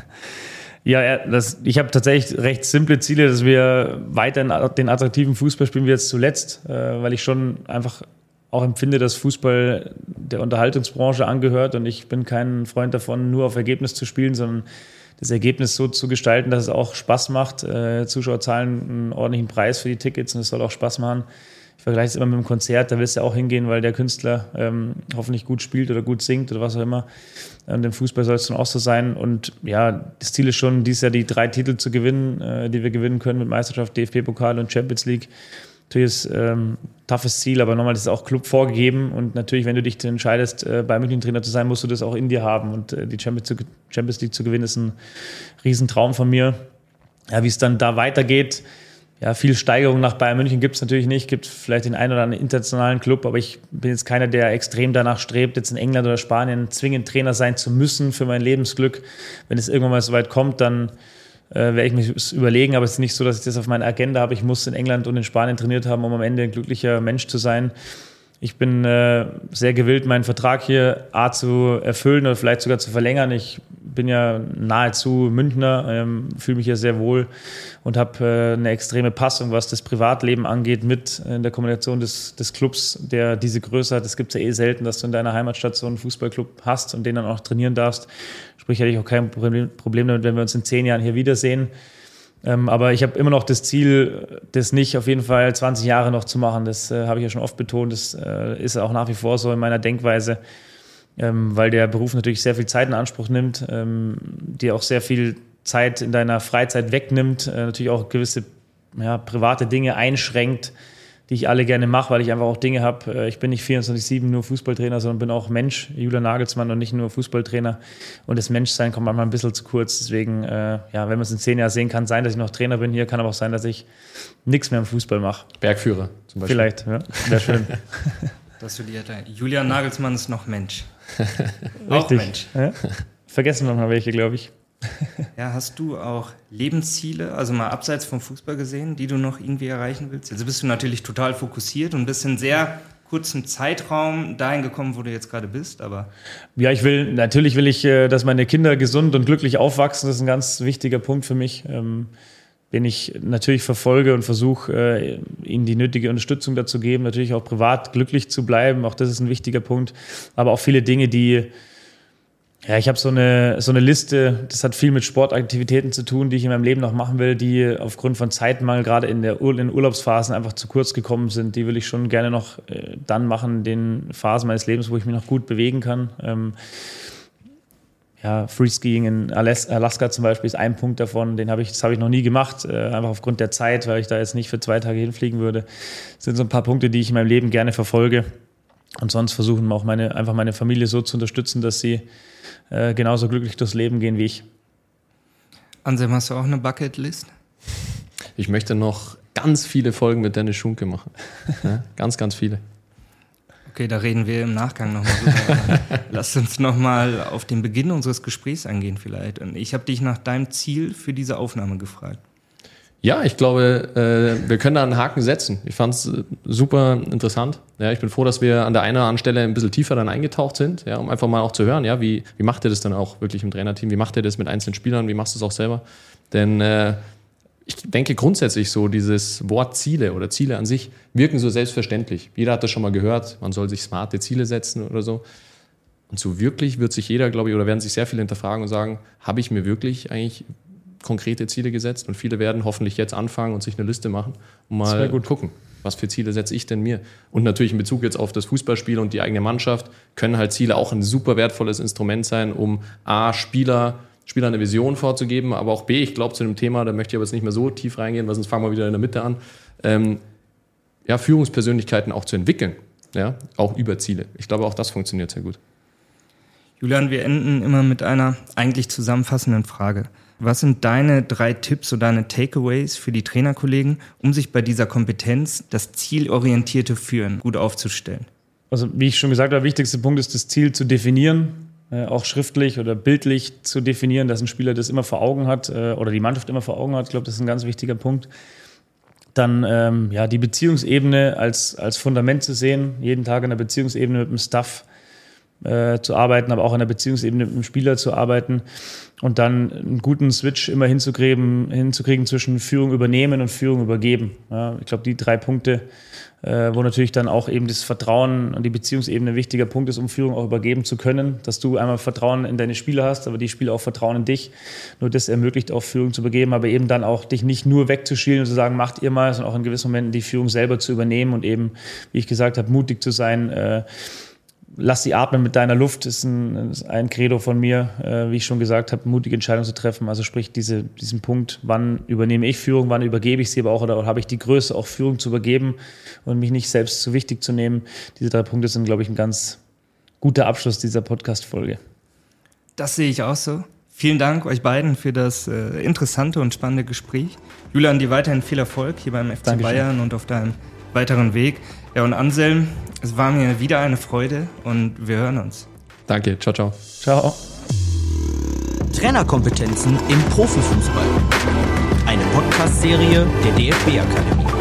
ja, das, ich habe tatsächlich recht simple Ziele, dass wir weiter den attraktiven Fußball spielen wie jetzt zuletzt, äh, weil ich schon einfach auch empfinde, dass Fußball der Unterhaltungsbranche angehört und ich bin kein Freund davon, nur auf Ergebnis zu spielen, sondern das Ergebnis so zu gestalten, dass es auch Spaß macht. Äh, Zuschauer zahlen einen ordentlichen Preis für die Tickets und es soll auch Spaß machen. Ich vergleiche es immer mit einem Konzert, da willst du auch hingehen, weil der Künstler ähm, hoffentlich gut spielt oder gut singt oder was auch immer. Und im Fußball soll es dann auch so sein. Und ja, das Ziel ist schon, dieses Jahr die drei Titel zu gewinnen, äh, die wir gewinnen können mit Meisterschaft, DFB-Pokal und Champions League. Natürlich ist ähm, toughes Ziel, aber nochmal, das ist auch Club vorgegeben und natürlich, wenn du dich entscheidest, äh, bei München Trainer zu sein, musst du das auch in dir haben und äh, die Champions League zu gewinnen ist ein Riesentraum von mir. Ja, wie es dann da weitergeht, ja, viel Steigerung nach Bayern München gibt es natürlich nicht, gibt vielleicht den einen oder anderen internationalen Club, aber ich bin jetzt keiner, der extrem danach strebt, jetzt in England oder Spanien zwingend Trainer sein zu müssen für mein Lebensglück. Wenn es irgendwann mal so weit kommt, dann äh, werde ich mich überlegen, aber es ist nicht so, dass ich das auf meiner Agenda habe. Ich muss in England und in Spanien trainiert haben, um am Ende ein glücklicher Mensch zu sein. Ich bin äh, sehr gewillt, meinen Vertrag hier A zu erfüllen oder vielleicht sogar zu verlängern. Ich bin ja nahezu Münchner, ähm, fühle mich hier sehr wohl und habe äh, eine extreme Passung, was das Privatleben angeht, mit in der Kombination des, des Clubs, der diese Größe hat. Es gibt ja eh selten, dass du in deiner Heimatstadt so einen Fußballclub hast und den dann auch trainieren darfst. Sprich, hätte ich auch kein Problem damit, wenn wir uns in zehn Jahren hier wiedersehen. Ähm, aber ich habe immer noch das Ziel, das nicht auf jeden Fall 20 Jahre noch zu machen. Das äh, habe ich ja schon oft betont. Das äh, ist auch nach wie vor so in meiner Denkweise, ähm, weil der Beruf natürlich sehr viel Zeit in Anspruch nimmt, ähm, dir auch sehr viel Zeit in deiner Freizeit wegnimmt, äh, natürlich auch gewisse ja, private Dinge einschränkt. Die ich alle gerne mache, weil ich einfach auch Dinge habe. Äh, ich bin nicht 24-7 nur Fußballtrainer, sondern bin auch Mensch, Julian Nagelsmann und nicht nur Fußballtrainer. Und das Menschsein kommt manchmal ein bisschen zu kurz. Deswegen, äh, ja, wenn man es in zehn Jahren sehen kann, sein, dass ich noch Trainer bin hier, kann aber auch sein, dass ich nichts mehr im Fußball mache. Bergführer zum Beispiel. Vielleicht, ja, wäre schön. Das studiert er. Julian Nagelsmann ist noch Mensch. auch Mensch. Ja? Vergessen wir mal welche, glaube ich. Ja, hast du auch Lebensziele, also mal abseits vom Fußball gesehen, die du noch irgendwie erreichen willst? Also bist du natürlich total fokussiert und bist in sehr kurzem Zeitraum dahin gekommen, wo du jetzt gerade bist, aber. Ja, ich will, natürlich will ich, äh, dass meine Kinder gesund und glücklich aufwachsen. Das ist ein ganz wichtiger Punkt für mich. Ähm, den ich natürlich verfolge und versuche, äh, ihnen die nötige Unterstützung dazu geben, natürlich auch privat glücklich zu bleiben. Auch das ist ein wichtiger Punkt. Aber auch viele Dinge, die, ja, ich habe so eine, so eine Liste, das hat viel mit Sportaktivitäten zu tun, die ich in meinem Leben noch machen will, die aufgrund von Zeitmangel gerade in, der Ur in Urlaubsphasen einfach zu kurz gekommen sind. Die will ich schon gerne noch äh, dann machen, den Phasen meines Lebens, wo ich mich noch gut bewegen kann. Ähm, ja, Freeskiing in Alaska zum Beispiel ist ein Punkt davon, den habe ich, das habe ich noch nie gemacht, äh, einfach aufgrund der Zeit, weil ich da jetzt nicht für zwei Tage hinfliegen würde. Das sind so ein paar Punkte, die ich in meinem Leben gerne verfolge. Und sonst versuchen auch meine, einfach meine Familie so zu unterstützen, dass sie äh, genauso glücklich durchs Leben gehen wie ich. Anselm, hast du auch eine Bucketlist? Ich möchte noch ganz viele Folgen mit Dennis Schunke machen. Ja, ganz, ganz viele. Okay, da reden wir im Nachgang nochmal drüber. Lass uns nochmal auf den Beginn unseres Gesprächs eingehen vielleicht. Und ich habe dich nach deinem Ziel für diese Aufnahme gefragt. Ja, ich glaube, äh, wir können da einen Haken setzen. Ich fand es äh, super interessant. Ja, ich bin froh, dass wir an der einen oder anderen Stelle ein bisschen tiefer dann eingetaucht sind, ja, um einfach mal auch zu hören, ja, wie, wie macht ihr das dann auch wirklich im Trainerteam? Wie macht ihr das mit einzelnen Spielern? Wie machst du es auch selber? Denn äh, ich denke grundsätzlich so, dieses Wort Ziele oder Ziele an sich wirken so selbstverständlich. Jeder hat das schon mal gehört, man soll sich smarte Ziele setzen oder so. Und so wirklich wird sich jeder, glaube ich, oder werden sich sehr viele hinterfragen und sagen, habe ich mir wirklich eigentlich konkrete Ziele gesetzt und viele werden hoffentlich jetzt anfangen und sich eine Liste machen und mal gut gucken, was für Ziele setze ich denn mir. Und natürlich in Bezug jetzt auf das Fußballspiel und die eigene Mannschaft können halt Ziele auch ein super wertvolles Instrument sein, um A, Spieler, Spieler eine Vision vorzugeben, aber auch B, ich glaube zu dem Thema, da möchte ich aber jetzt nicht mehr so tief reingehen, weil sonst fangen wir wieder in der Mitte an, ähm, ja, Führungspersönlichkeiten auch zu entwickeln, ja, auch über Ziele. Ich glaube, auch das funktioniert sehr gut. Julian, wir enden immer mit einer eigentlich zusammenfassenden Frage. Was sind deine drei Tipps oder deine Takeaways für die Trainerkollegen, um sich bei dieser Kompetenz, das zielorientierte Führen, gut aufzustellen? Also, wie ich schon gesagt habe, der wichtigste Punkt ist, das Ziel zu definieren, äh, auch schriftlich oder bildlich zu definieren, dass ein Spieler das immer vor Augen hat äh, oder die Mannschaft immer vor Augen hat. Ich glaube, das ist ein ganz wichtiger Punkt. Dann ähm, ja, die Beziehungsebene als, als Fundament zu sehen, jeden Tag in der Beziehungsebene mit dem Staff äh, zu arbeiten, aber auch in der Beziehungsebene mit dem Spieler zu arbeiten und dann einen guten Switch immer hinzukriegen, hinzukriegen zwischen Führung übernehmen und Führung übergeben. Ja, ich glaube, die drei Punkte, äh, wo natürlich dann auch eben das Vertrauen und die Beziehungsebene ein wichtiger Punkt ist, um Führung auch übergeben zu können, dass du einmal Vertrauen in deine Spieler hast, aber die Spieler auch Vertrauen in dich. Nur das ermöglicht auch Führung zu übergeben, aber eben dann auch dich nicht nur wegzuschielen und zu sagen, macht ihr mal, sondern auch in gewissen Momenten die Führung selber zu übernehmen und eben, wie ich gesagt habe, mutig zu sein, äh, lass sie atmen mit deiner Luft, ist ein, ist ein Credo von mir, äh, wie ich schon gesagt habe, mutige Entscheidungen zu treffen. Also sprich diese, diesen Punkt, wann übernehme ich Führung, wann übergebe ich sie aber auch oder, habe ich die Größe, auch Führung zu übergeben und mich nicht selbst zu wichtig zu nehmen. Diese drei Punkte sind, glaube ich, ein ganz guter Abschluss dieser Podcast-Folge. Das sehe ich auch so. Vielen Dank euch beiden für das äh, interessante und spannende Gespräch. Julian, dir weiterhin viel Erfolg hier beim FC Dankeschön. Bayern und auf deinem weiteren Weg. Ja, und Anselm, es war mir wieder eine Freude und wir hören uns. Danke, ciao, ciao. Ciao. Trainerkompetenzen im Profifußball. Eine Podcast-Serie der DFB Akademie.